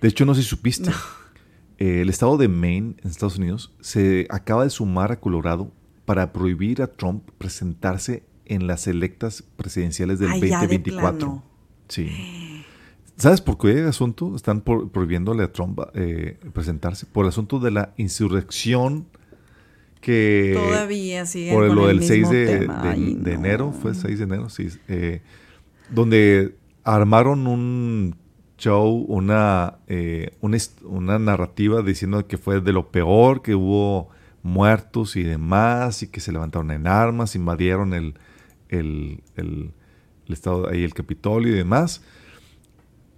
De hecho, no sé si supiste. eh, el estado de Maine, en Estados Unidos, se acaba de sumar a Colorado para prohibir a Trump presentarse en las electas presidenciales del Ay, ya de 2024. plano. Sí. ¿Sabes por qué el asunto? Están por- prohibiéndole a Trump eh, presentarse por el asunto de la insurrección que Todavía siguen por lo el del 6 mismo de, de- Ay, de no. enero, fue el 6 de enero, sí, eh, donde armaron un show, una, eh, una, narrativa diciendo que fue de lo peor, que hubo muertos y demás, y que se levantaron en armas, invadieron el, el, estado ahí, el Capitolio y demás.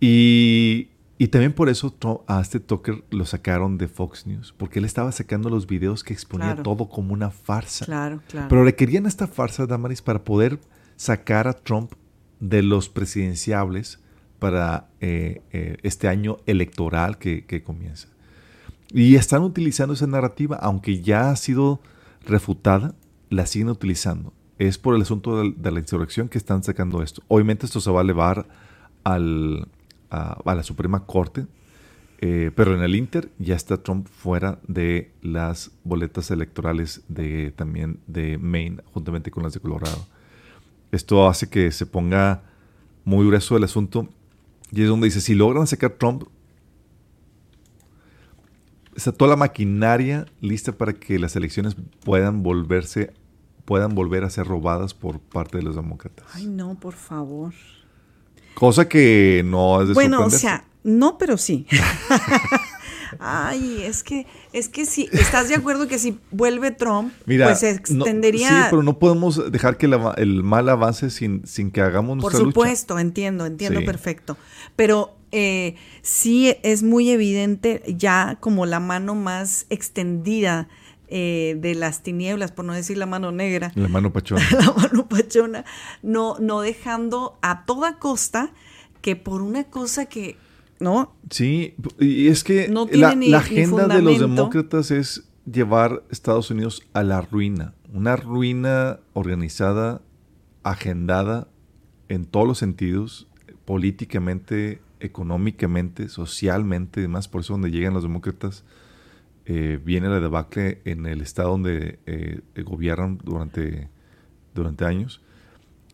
Y, también por eso a este Tucker lo sacaron de Fox News, porque él estaba sacando los videos que exponía todo como una farsa. Claro, claro. Pero le querían esta farsa, Damaris, para poder sacar a Trump de los presidenciables para eh, eh, este año electoral que, comienza. Y están utilizando esa narrativa, aunque ya ha sido refutada, la siguen utilizando. Es por el asunto de, la insurrección que están sacando esto. Obviamente esto se va a elevar al, a, la Suprema Corte, eh, pero en el Inter ya está Trump fuera de las boletas electorales de, también de Maine, juntamente con las de Colorado. Esto hace que se ponga muy grueso el asunto. Y es donde dice, si logran sacar Trump está toda la maquinaria lista para que las elecciones puedan volverse, puedan volver a ser robadas por parte de los demócratas. Ay, no, por favor. Cosa que no es de Bueno, o sea, no, pero sí. Ay, es que, es que si estás de acuerdo que si vuelve Trump, pues se extendería. sí, pero no podemos dejar que el mal avance sin, sin que hagamos nuestra Por supuesto, entiendo, entiendo perfecto. Pero eh, sí es muy evidente ya como la mano más extendida eh, de las tinieblas, por no decir la mano negra. La mano pachona. la mano pachona, no, no dejando a toda costa que por una cosa que ¿no? Sí, y es que la, agenda de los demócratas es llevar Estados Unidos a la ruina, una ruina organizada, agendada en todos los sentidos, políticamente, económicamente, socialmente y demás. Por eso donde llegan los demócratas eh, viene la debacle en el estado donde eh, gobiernan durante, durante años.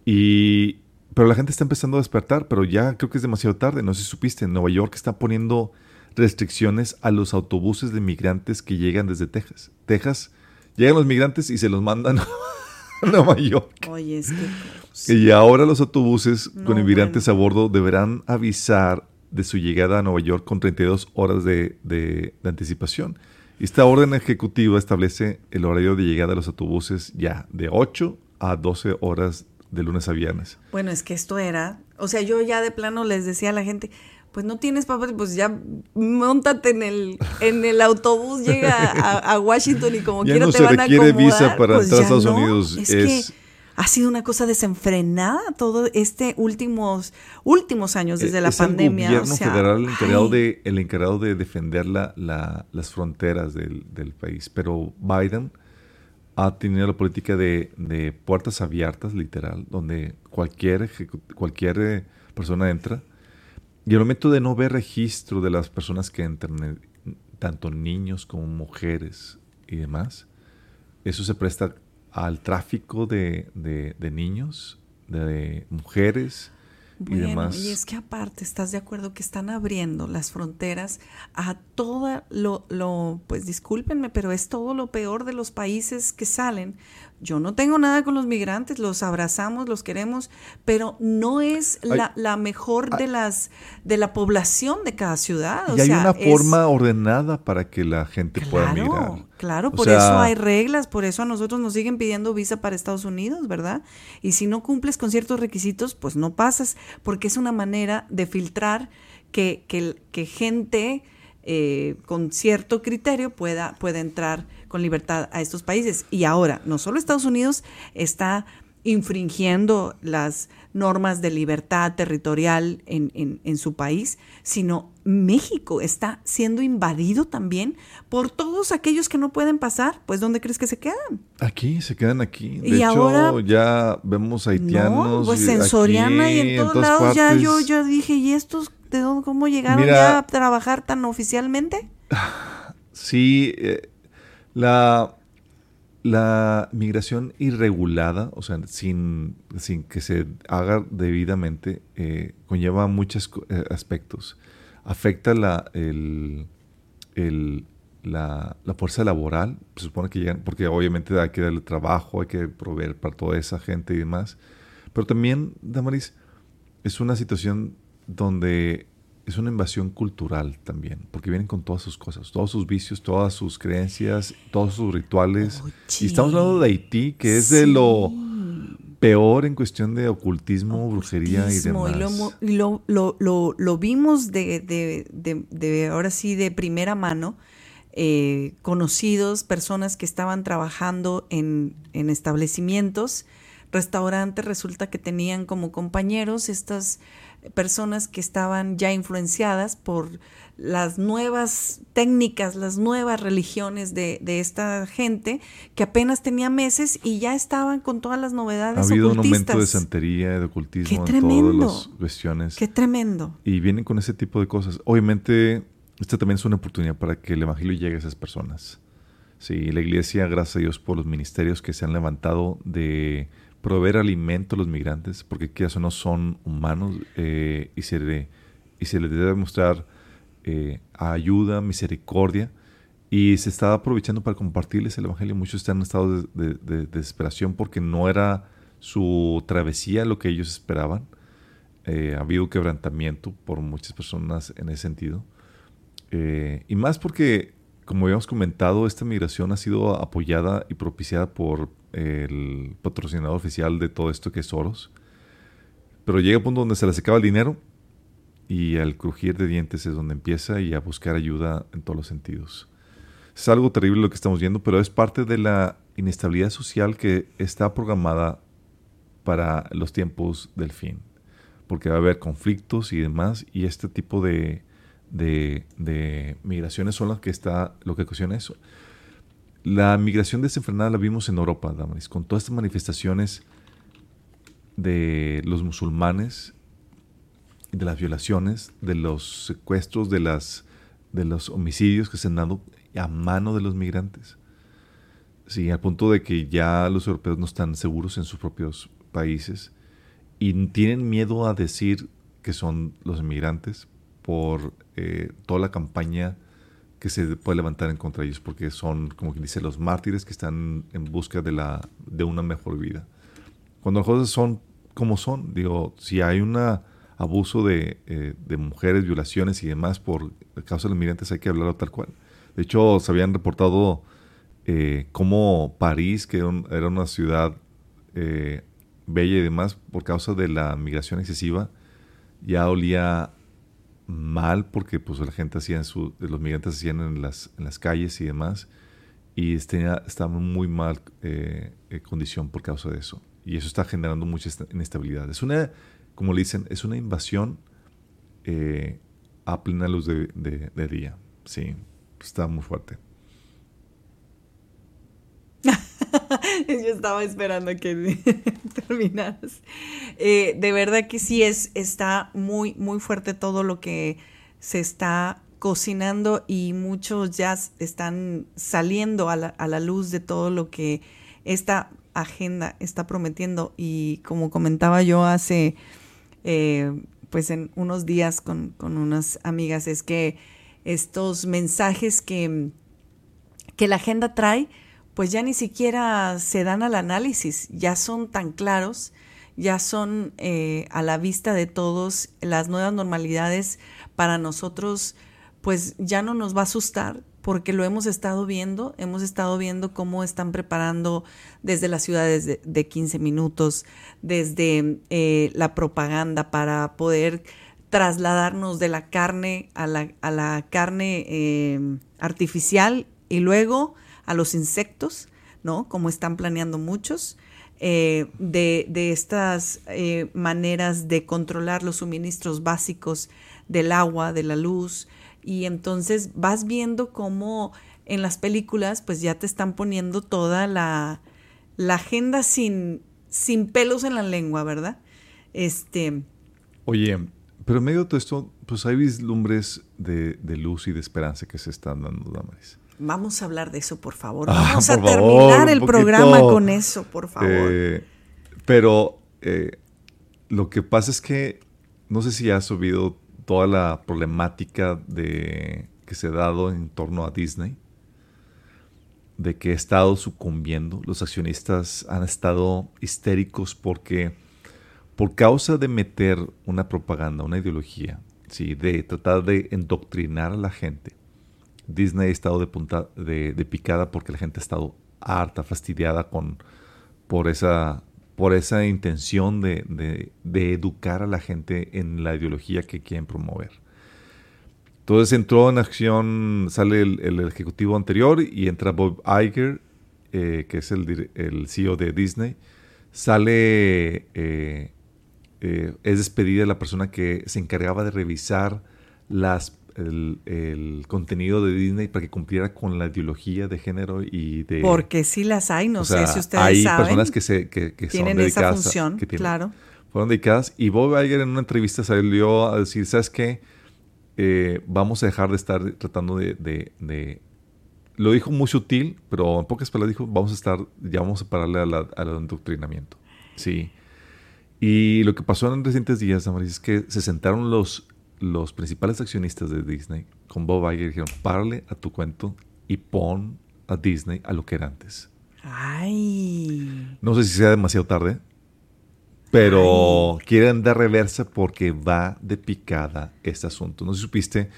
Y, pero la gente está empezando a despertar, pero ya creo que es demasiado tarde. No sé si supiste, en Nueva York está poniendo restricciones a los autobuses de migrantes que llegan desde Texas. Texas, llegan los migrantes y se los mandan a Nueva York. Oye, es que... Y ahora los autobuses con inmigrantes a bordo deberán avisar de su llegada a Nueva York con 32 horas de, de anticipación. Esta orden ejecutiva establece el horario de llegada de los autobuses ya de 8 a 12 horas de lunes a viernes. Bueno, es que esto era, o sea, yo ya de plano les decía a la gente, pues no tienes papás, pues ya montate en el, en el autobús, llega a, Washington y como quiera te van a acomodar. visa para pues entrar a Estados Unidos. Es, que ha sido una cosa desenfrenada todo este últimos últimos años desde la pandemia. El gobierno federal el encargado, de, el encargado de defender la, las fronteras del, del país, pero Biden ha tenido la política de, puertas abiertas, literal, donde cualquier, cualquier eh, persona entra. Y el momento de no ver registro de las personas que entran, eh, tanto niños como mujeres y demás, eso se presta al tráfico de, de niños, de mujeres, bueno, y, es que aparte, ¿estás de acuerdo que están abriendo las fronteras a todo lo, lo, pues discúlpenme, pero es todo lo peor de los países que salen? Yo no tengo nada con los migrantes, los abrazamos, los queremos, pero no es la, mejor de las de la población de cada ciudad. y hay una forma ordenada para que la gente pueda migrar. Claro, por eso hay reglas, por eso a nosotros nos siguen pidiendo visa para Estados Unidos, ¿verdad? Y si no cumples con ciertos requisitos, pues no pasas, porque es una manera de filtrar que, que, gente eh, con cierto criterio pueda, pueda entrar con libertad a estos países. Y ahora, no solo Estados Unidos está infringiendo las normas de libertad territorial en, en, su país, sino México está siendo invadido también por todos aquellos que no pueden pasar. Pues, ¿dónde crees que se quedan? Aquí, se quedan aquí. De y hecho, ahora, ya vemos haitianos. pues en Soriana y en todos lados ya yo, yo dije, ¿y estos de dónde, cómo llegaron ya a trabajar tan oficialmente? Sí, eh, la, la migración irregulada, o sea, sin, sin que se haga debidamente, eh, conlleva muchos eh, aspectos. Afecta la, el, la, fuerza laboral, se supone que llegan, porque obviamente hay que darle trabajo, hay que proveer para toda esa gente y demás. Pero también, Damaris, es una situación donde es una invasión cultural también, porque vienen con todas sus cosas, todos sus vicios, todas sus creencias, todos sus rituales. y estamos hablando de Haití, que es de lo peor en cuestión de ocultismo, brujería y demás. Y lo, lo, lo, lo, vimos de, de, de, ahora sí, de primera mano, eh, conocidos, personas que estaban trabajando en, en establecimientos, restaurantes, resulta que tenían como compañeros estas personas que estaban ya influenciadas por las nuevas técnicas, las nuevas religiones de, esta gente, que apenas tenía meses y ya estaban con todas las novedades. Ha habido un aumento de santería, de ocultismo en todas las cuestiones. Qué tremendo. Y vienen con ese tipo de cosas. Obviamente, esta también es una oportunidad para que el Evangelio llegue a esas personas. Sí, la iglesia, gracias a Dios por los ministerios que se han levantado de proveer alimento a los migrantes, porque quizás no son humanos eh, y, se le, y se les debe mostrar eh, ayuda, misericordia, y se está aprovechando para compartirles el Evangelio. Muchos están en estado de, desesperación porque no era su travesía lo que ellos esperaban. Eh, ha habido quebrantamiento por muchas personas en ese sentido. y más porque, como habíamos comentado, esta migración ha sido apoyada y propiciada por el patrocinador oficial de todo esto que es Soros. Pero llega un punto donde se les acaba el dinero y al crujir de dientes es donde empieza y a buscar ayuda en todos los sentidos. Es algo terrible lo que estamos viendo, pero es parte de la inestabilidad social que está programada para los tiempos del fin. Porque va a haber conflictos y demás, y este tipo de, de, migraciones son las que está, lo que ocasiona eso. La migración desenfrenada la vimos en Europa, Damaris, con todas estas manifestaciones de los musulmanes, de las violaciones, de los secuestros, de, las, de los homicidios que se han dado a mano de los migrantes. Sí, al punto de que ya los europeos no están seguros en sus propios países y tienen miedo a decir que son los inmigrantes por eh, toda la campaña que se puede levantar en contra de ellos, porque son, como quien dice, los mártires que están en busca de, la, de una mejor vida. Cuando las cosas son como son, digo, si hay un abuso de, eh, de, mujeres, violaciones y demás por causa de los migrantes, hay que hablarlo tal cual. De hecho, se habían reportado eh, cómo París, que era, una ciudad eh, bella y demás, por causa de la migración excesiva, ya olía mal porque pues la gente hacía su, los migrantes hacían en las, en las calles y demás y tenía, estaba en muy mal eh, eh, condición por causa de eso. Y eso está generando mucha inestabilidad. Es una como le dicen es una invasión eh, a plena luz de, de día. Sí está muy fuerte Yo estaba esperando que terminaras. Eh, de verdad que sí es, está muy, muy fuerte todo lo que se está cocinando y muchos ya están saliendo a la, luz de todo lo que esta agenda está prometiendo. Y como comentaba yo hace, eh, pues en unos días con, con unas amigas, es que estos mensajes que, que la agenda trae, pues ya ni siquiera se dan al análisis, ya son tan claros, ya son eh, a la vista de todos las nuevas normalidades. Para nosotros, pues ya no nos va a asustar porque lo hemos estado viendo, hemos estado viendo cómo están preparando desde las ciudades de, 15 minutos, desde eh, la propaganda para poder trasladarnos de la carne a la, a la carne eh, artificial y luego a los insectos, ¿no? Como están planeando muchos. Eh, de, estas eh, maneras de controlar los suministros básicos del agua, de la luz, y entonces vas viendo cómo en las películas pues ya te están poniendo toda la, la agenda sin, sin pelos en la lengua, ¿verdad? Este... Oye, pero en medio de todo esto, pues hay vislumbres de, de luz y de esperanza que se están dando, Damaris. Vamos a hablar de eso, por favor. Ah, Vamos a terminar el programa con eso, por favor. Eh, pero eh, lo que pasa es que no sé si ha subido toda la problemática de, que se ha dado en torno a Disney, de que ha estado sucumbiendo. Los accionistas han estado histéricos porque por causa de meter una propaganda, una ideología, ¿sí? de tratar de endoctrinar a la gente. Disney ha estado de, punta, de, picada porque la gente ha estado harta, fastidiada con, por, esa, por esa intención de, educar a la gente en la ideología que quieren promover. Entonces entró en acción, sale el, ejecutivo anterior y entra Bob Iger, eh, que es el, CEO de Disney. Sale, eh, eh, es despedida la persona que se encargaba de revisar las el, contenido de Disney para que cumpliera con la ideología de género y de... Porque sí las hay, no sé si ustedes hay saben. Hay personas que, se, que, tienen esa función, claro. Fueron dedicadas y Bob Iger en una entrevista salió a decir, ¿sabes qué? Eh, vamos a dejar de estar tratando de, de, Lo dijo muy sutil, pero en pocas palabras dijo, vamos a estar, ya vamos a pararle al adoctrinamiento. Sí. Y lo que pasó en recientes días, Amaris, es que se sentaron los los principales accionistas de Disney con Bob Iger dijeron, párale a tu cuento y pon a Disney a lo que era antes. Ay. No sé si sea demasiado tarde, pero quieren dar reversa porque va de picada este asunto. No sé si supiste.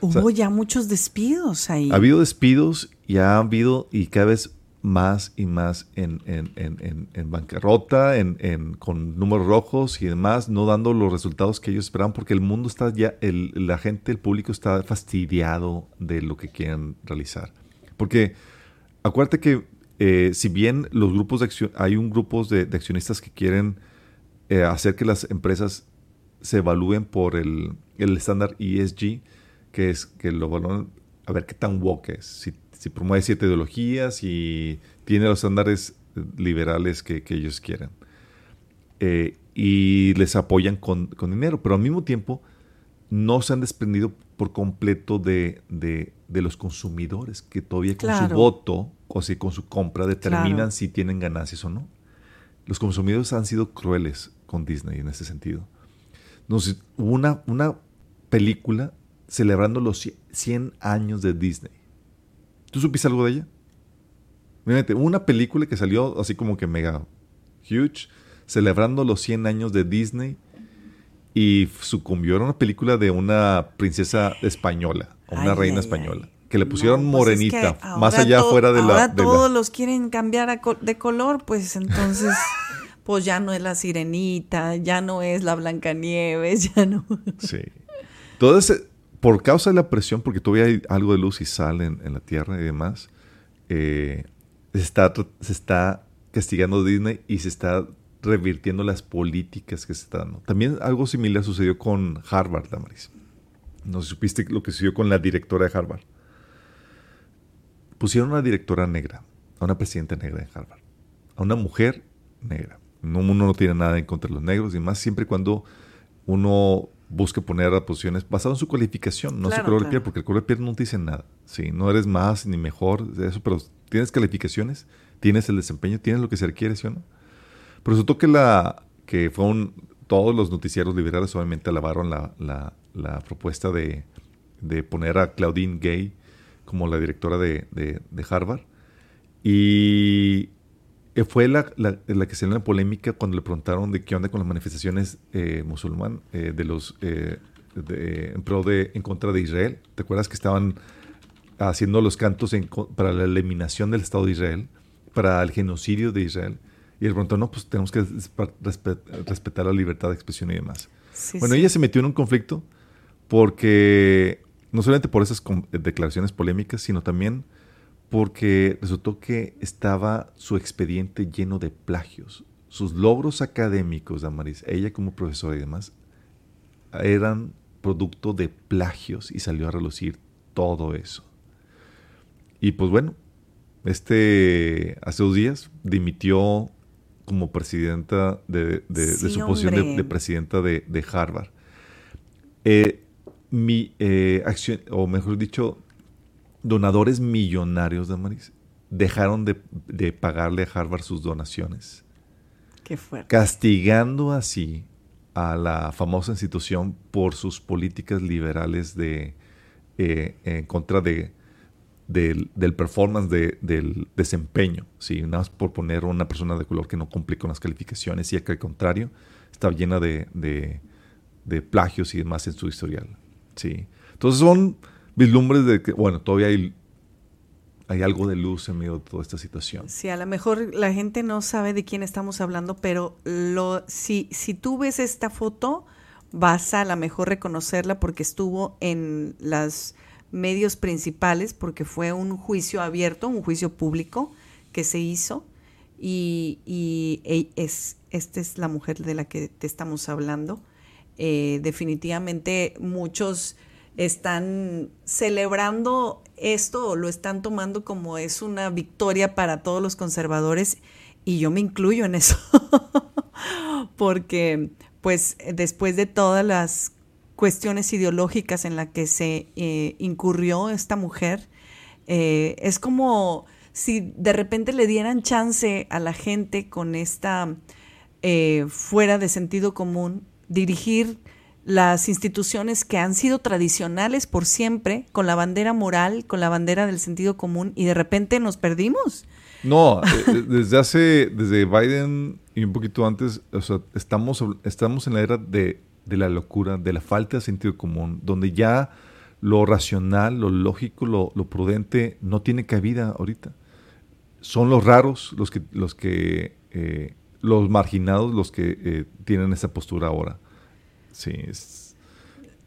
Hubo ya muchos despidos ahí. Ha habido despidos y ha habido, y cada vez más y más en, en, en, en bancarrota, con números rojos y demás, no dando los resultados que ellos esperaban, porque el mundo está ya, el, la gente, el público está fastidiado de lo que quieren realizar. Porque acuérdate que eh, si bien los grupos de acción, hay un grupo de, accionistas que quieren eh, hacer que las empresas se evalúen por el, estándar ESG, que es que lo valoran a ver qué tan woke es, si promueve siete ideologías y tiene los estándares liberales que, ellos quieran. Eh, y les apoyan con, dinero, pero al mismo tiempo no se han desprendido por completo de, los consumidores, que todavía con su voto o si con su compra determinan si tienen ganancias o no. Los consumidores han sido crueles con Disney en ese sentido. Nos, hubo una, una película celebrando los 100 años de Disney. ¿Tú supiste algo de ella? Mírate, una película que salió así como que mega huge, celebrando los 100 años de Disney y sucumbió. Era una película de una princesa española, una reina española, que le pusieron pues morenita, más allá fuera de la... Ahora todos los quieren cambiar de color, pues entonces... pues ya no es la sirenita, ya no es la Blancanieves, ya no. Sí. Entonces, por causa de la presión, porque todavía hay algo de luz y sal en, la Tierra y demás, eh, se, está, castigando Disney y se está revirtiendo las políticas que se están dando. También algo similar sucedió con Harvard, Damaris. No supiste lo que sucedió con la directora de Harvard. Pusieron a una directora negra, a una presidenta negra de Harvard, a una mujer negra. No, uno no tiene nada en contra de los negros y más siempre cuando uno busque poner a posiciones basadas en su cualificación, no su color de piel, porque el color de piel no te dice nada. Sí, no eres más ni mejor de eso, pero tienes calificaciones, tienes el desempeño, tienes lo que se requiere, ¿sí o no? Pero resultó que la que fue un, todos los noticieros liberales obviamente alabaron la, la, propuesta de, de, poner a Claudine Gay como la directora de, de, de Harvard. Y fue la, la, que se dio la polémica cuando le preguntaron de qué onda con las manifestaciones eh, musulmán eh, de los eh, en pro de en contra de Israel. ¿Te acuerdas que estaban haciendo los cantos para la eliminación del Estado de Israel, para el genocidio de Israel? Y él preguntó, no, pues tenemos que respetar la libertad de expresión y demás. bueno, ella se metió en un conflicto porque, no solamente por esas declaraciones polémicas, sino también porque resultó que estaba su expediente lleno de plagios. Sus logros académicos, Damaris, ella como profesora y demás, eran producto de plagios y salió a relucir todo eso. Y pues bueno, este hace dos días dimitió como presidenta de, su posición de, presidenta de, Harvard. Eh, mi eh, acción, o mejor dicho, donadores millonarios de Maris dejaron de, pagarle a Harvard sus donaciones. Qué fuerte. Castigando así a la famosa institución por sus políticas liberales de, eh, en contra de, del, performance del desempeño. ¿sí? Nada más por poner una persona de color que no cumple con las calificaciones y que al contrario está llena de, de plagios y demás en su historial. Sí. Entonces son vislumbres de que, bueno, todavía hay, hay algo de luz en medio de toda esta situación. Sí, a lo mejor la gente no sabe de quién estamos hablando, pero lo, si, si tú ves esta foto, vas a a lo mejor reconocerla porque estuvo en los medios principales, porque fue un juicio abierto, un juicio público que se hizo. Y, y e, es, esta es la mujer de la que te estamos hablando. Eh, definitivamente muchos están celebrando esto o lo están tomando como es una victoria para todos los conservadores y yo me incluyo en eso porque pues después de todas las cuestiones ideológicas en las que se eh, incurrió esta mujer eh, es como si de repente le dieran chance a la gente con esta fuera de sentido común dirigir las instituciones que han sido tradicionales por siempre, con la bandera moral, con la bandera del sentido común, y de repente nos perdimos. No, eh, eh, desde hace, desde Biden y un poquito antes, o sea, estamos, estamos en la era de, de la locura, de la falta de sentido común, donde ya lo racional, lo lógico, lo, lo prudente no tiene cabida ahorita. Son los raros los que, los que eh, los marginados los que tienen esa postura ahora. Sí,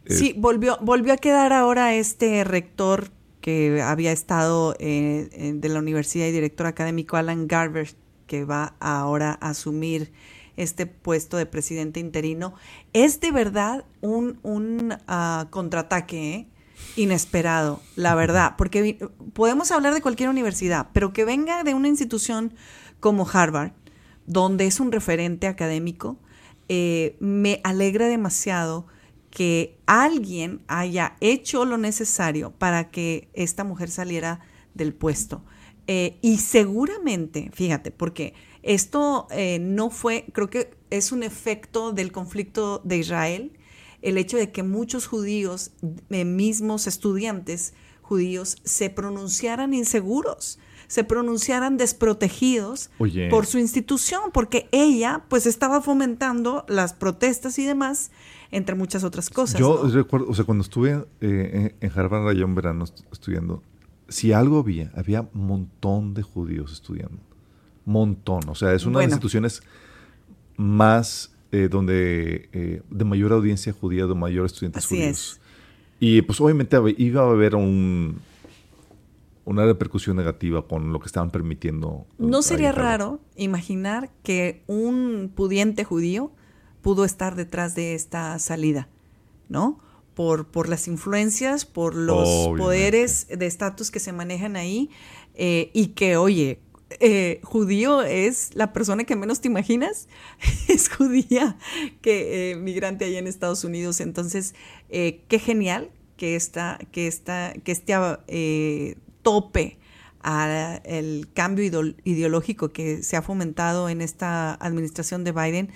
sí volvió, volvió a quedar ahora este rector que había estado eh, de la universidad y director académico Alan Garber, que va ahora a asumir este puesto de presidente interino. Es de verdad un, un ah, contraataque ¿eh? inesperado, la verdad, porque podemos hablar de cualquier universidad, pero que venga de una institución como Harvard, donde es un referente académico, eh, me alegra demasiado que alguien haya hecho lo necesario para que esta mujer saliera del puesto. Eh, y seguramente, fíjate, porque esto eh, no fue, creo que es un efecto del conflicto de Israel, el hecho de que muchos judíos, mismos estudiantes judíos, se pronunciaran inseguros se pronunciaran desprotegidos por su institución, porque ella pues estaba fomentando las protestas y demás, entre muchas otras cosas. Yo recuerdo, o sea, cuando estuve eh, en Harvard allá en verano estudiando, si algo había, había un montón de judíos estudiando. Montón. O sea, es una de las instituciones más eh, donde eh, de mayor audiencia judía, de mayor estudiantes Así judíos. Es. Y pues obviamente iba a haber un, una repercusión negativa con lo que estaban permitiendo. No sería raro imaginar que un pudiente judío pudo estar detrás de esta salida, ¿no? Por, por las influencias, por los poderes de estatus que se manejan ahí eh, y que, oye, eh, judío es la persona que menos te imaginas, es judía que eh, migrante allá en Estados Unidos. Entonces, qué genial que, esta, que, esta, que este tope al cambio ideológico que se ha fomentado en esta administración de Biden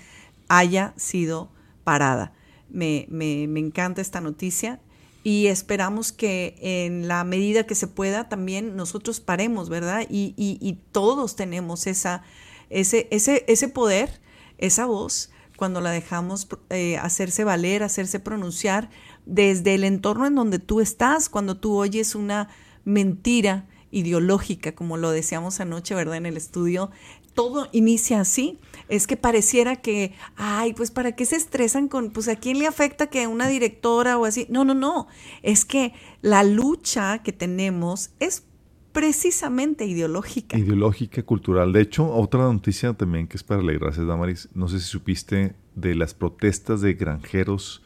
haya sido parada. Me, me, me, encanta esta noticia y esperamos que en la medida que se pueda también nosotros paremos, ¿verdad? Y, y, y todos tenemos esa, ese, ese, ese poder, esa voz, cuando la dejamos eh, hacerse valer, hacerse pronunciar desde el entorno en donde tú estás, cuando tú oyes una mentira ideológica, como lo decíamos anoche, ¿verdad? En el estudio, todo inicia así. Es que pareciera que, ay, pues para qué se estresan con, pues a quién le afecta que una directora o así. No, no, no. Es que la lucha que tenemos es precisamente ideológica. Ideológica, cultural. De hecho, otra noticia también que es para alegrarse, Damaris, no sé si supiste de las protestas de granjeros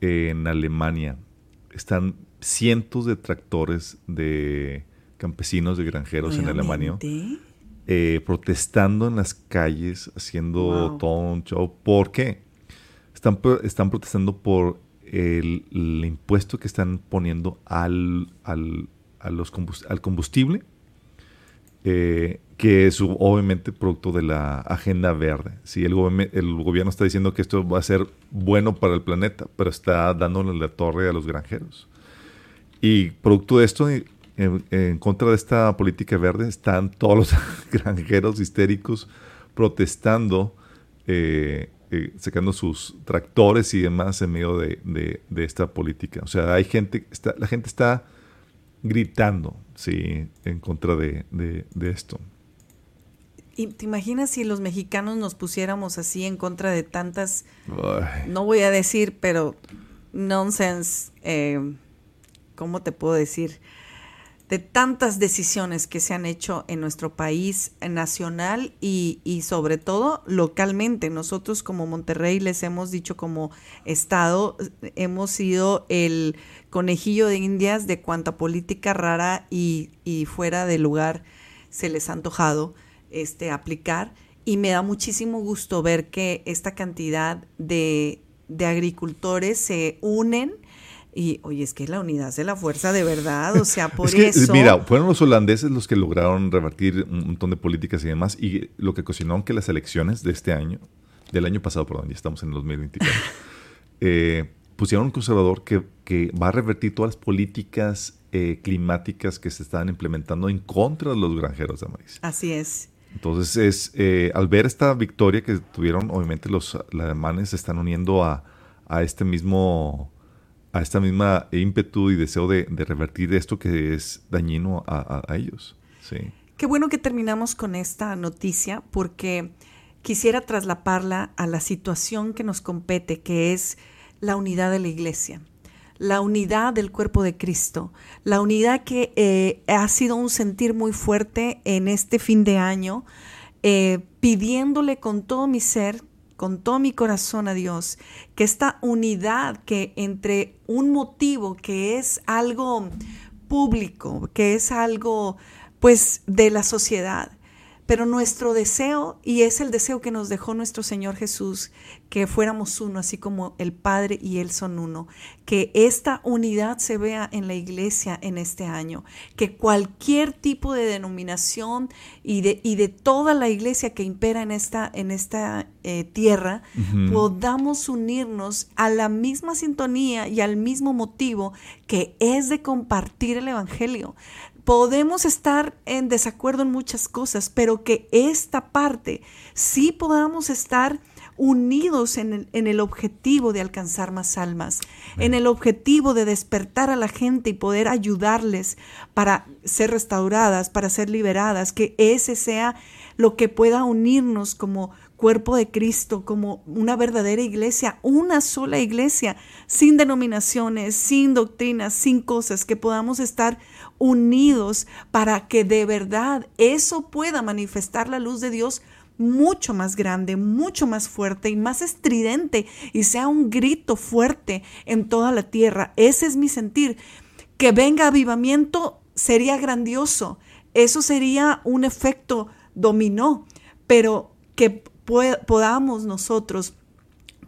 en Alemania. Están cientos de tractores de campesinos, de granjeros en Alemania, eh, protestando en las calles, haciendo todo un show. ¿Por qué? Están, están protestando por el, impuesto que están poniendo al, al, a los al combustible, eh, que es obviamente producto de la agenda verde. Sí, el, el, gobierno está diciendo que esto va a ser bueno para el planeta, pero está dándole la torre a los granjeros. Y producto de esto, en, contra de esta política verde, están todos los granjeros histéricos protestando eh, eh, sacando sus tractores y demás en medio de, esta política. O sea, hay gente, está, la gente está gritando, sí, en contra de, esto. ¿Y te imaginas si los mexicanos nos pusiéramos así en contra de tantas, no voy a decir, pero nonsense, eh, ¿cómo te puedo decir? de tantas decisiones que se han hecho en nuestro país nacional y, y, sobre todo localmente. Nosotros como Monterrey les hemos dicho como Estado, hemos sido el conejillo de indias de cuanta política rara y, y fuera de lugar se les ha antojado este, aplicar. Y me da muchísimo gusto ver que esta cantidad de, de agricultores se unen y oye, es que la unidad de la fuerza de verdad, o sea, por eso. Mira, fueron los holandeses los que lograron revertir un montón de políticas y demás, y lo que ocasionó que las elecciones de este año, del año pasado, perdón, ya estamos en el 2024, eh, pusieron un conservador que, que, va a revertir todas las políticas eh, climáticas que se estaban implementando en contra de los granjeros de maíz. Así es. Entonces, es, eh, al ver esta victoria que tuvieron, obviamente los alemanes se están uniendo a, a este mismo a esta misma ímpetu y deseo de, revertir esto que es dañino a, ellos. Sí. Qué bueno que terminamos con esta noticia porque quisiera traslaparla a la situación que nos compete, que es la unidad de la iglesia, la unidad del cuerpo de Cristo, la unidad que eh, ha sido un sentir muy fuerte en este fin de año, eh, pidiéndole con todo mi ser con todo mi corazón a Dios, que esta unidad que entre un motivo que es algo público, que es algo pues de la sociedad, pero nuestro deseo, y es el deseo que nos dejó nuestro Señor Jesús, que fuéramos uno, así como el Padre y Él son uno, que esta unidad se vea en la iglesia en este año, que cualquier tipo de denominación y de, y de toda la iglesia que impera en esta, en esta eh, tierra, podamos unirnos a la misma sintonía y al mismo motivo que es de compartir el Evangelio podemos estar en desacuerdo en muchas cosas, pero que esta parte sí podamos estar unidos en el, objetivo de alcanzar más almas, en el objetivo de despertar a la gente y poder ayudarles para ser restauradas, para ser liberadas, que ese sea lo que pueda unirnos como cuerpo de Cristo, como una verdadera iglesia, una sola iglesia, sin denominaciones, sin doctrinas, sin cosas, que podamos estar unidos para que de verdad eso pueda manifestar la luz de Dios mucho más grande, mucho más fuerte y más estridente y sea un grito fuerte en toda la tierra. Ese es mi sentir. Que venga avivamiento sería grandioso. Eso sería un efecto dominó, pero que podamos nosotros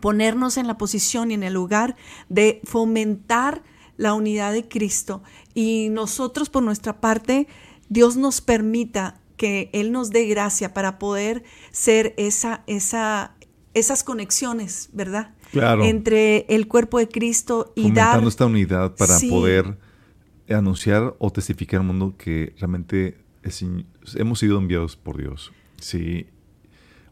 ponernos en la posición y en el lugar de fomentar la unidad de Cristo y nosotros por nuestra parte, Dios nos permita que Él nos dé gracia para poder ser esa, esa, esas conexiones, ¿verdad? Claro. Entre el cuerpo de Cristo y dar... esta unidad para poder anunciar o testificar al mundo que realmente hemos sido enviados por Dios. Sí.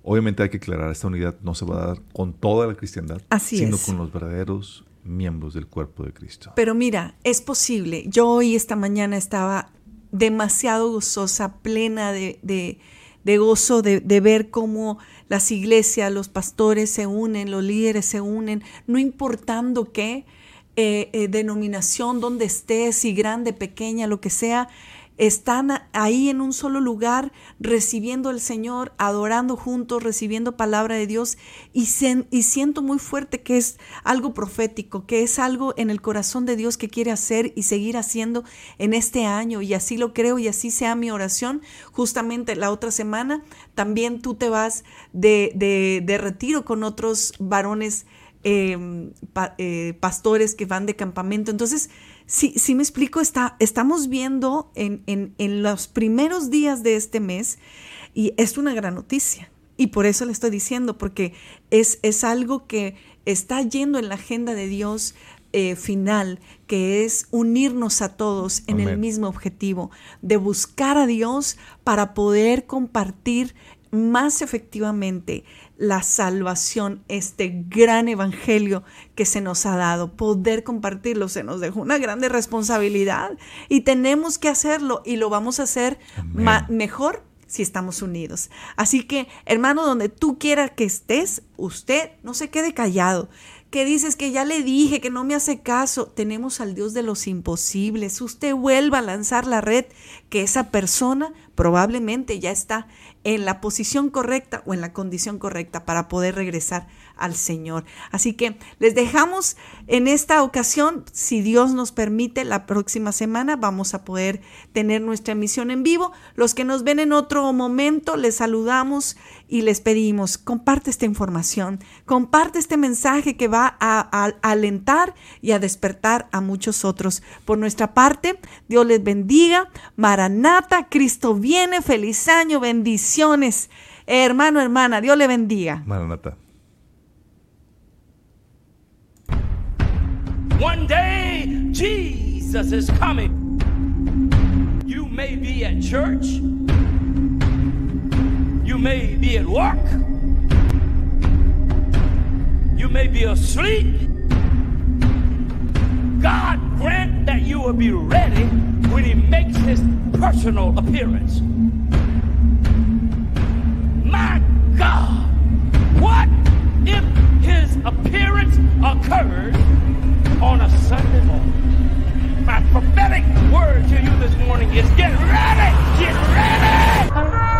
Obviamente hay que aclarar, esta unidad no se va a dar con toda la cristiandad, sino con los verdaderos miembros del cuerpo de Cristo. Pero mira, es posible. Yo hoy esta mañana estaba demasiado gozosa, plena de, de, gozo, de, de, ver cómo las iglesias, los pastores se unen, los líderes se unen, no importando qué eh, eh, denominación, donde estés, si grande, pequeña, lo que sea, están ahí en un solo lugar recibiendo al Señor, adorando juntos, recibiendo palabra de Dios y, y, siento muy fuerte que es algo profético, que es algo en el corazón de Dios que quiere hacer y seguir haciendo en este año y así lo creo y así sea mi oración. Justamente la otra semana también tú te vas de, de, retiro con otros varones em, eh, pastores que van de campamento. Entonces, Sí, sí me explico, está, estamos viendo en, en, los primeros días de este mes y es una gran noticia. Y por eso le estoy diciendo, porque es, es algo que está yendo en la agenda de Dios eh, final, que es unirnos a todos en el mismo objetivo, de buscar a Dios para poder compartir más efectivamente la salvación, este gran evangelio que se nos ha dado, poder compartirlo, se nos dejó una grande responsabilidad y tenemos que hacerlo y lo vamos a hacer mejor si estamos unidos. Así que, hermano, donde tú quieras que estés, usted no se quede callado que dices que ya le dije, que no me hace caso, tenemos al Dios de los imposibles. Usted vuelva a lanzar la red, que esa persona probablemente ya está en la posición correcta o en la condición correcta para poder regresar al Señor. Así que les dejamos en esta ocasión, si Dios nos permite, la próxima semana vamos a poder tener nuestra emisión en vivo. Los que nos ven en otro momento, les saludamos y les pedimos, comparte esta información, comparte este mensaje que va a, alentar y a despertar a muchos otros. Por nuestra parte, Dios les bendiga. Maranata, Cristo viene, feliz año, bendiciones. Hermano, hermana, Dios le bendiga. Maranata. One day, Jesus is coming. You may be at church, you may be at work, you may be asleep. God grant that you will be ready when He makes His personal appearance my God, what if his appearance occurred on a Sunday morning? My prophetic word to you this morning is get ready, get ready.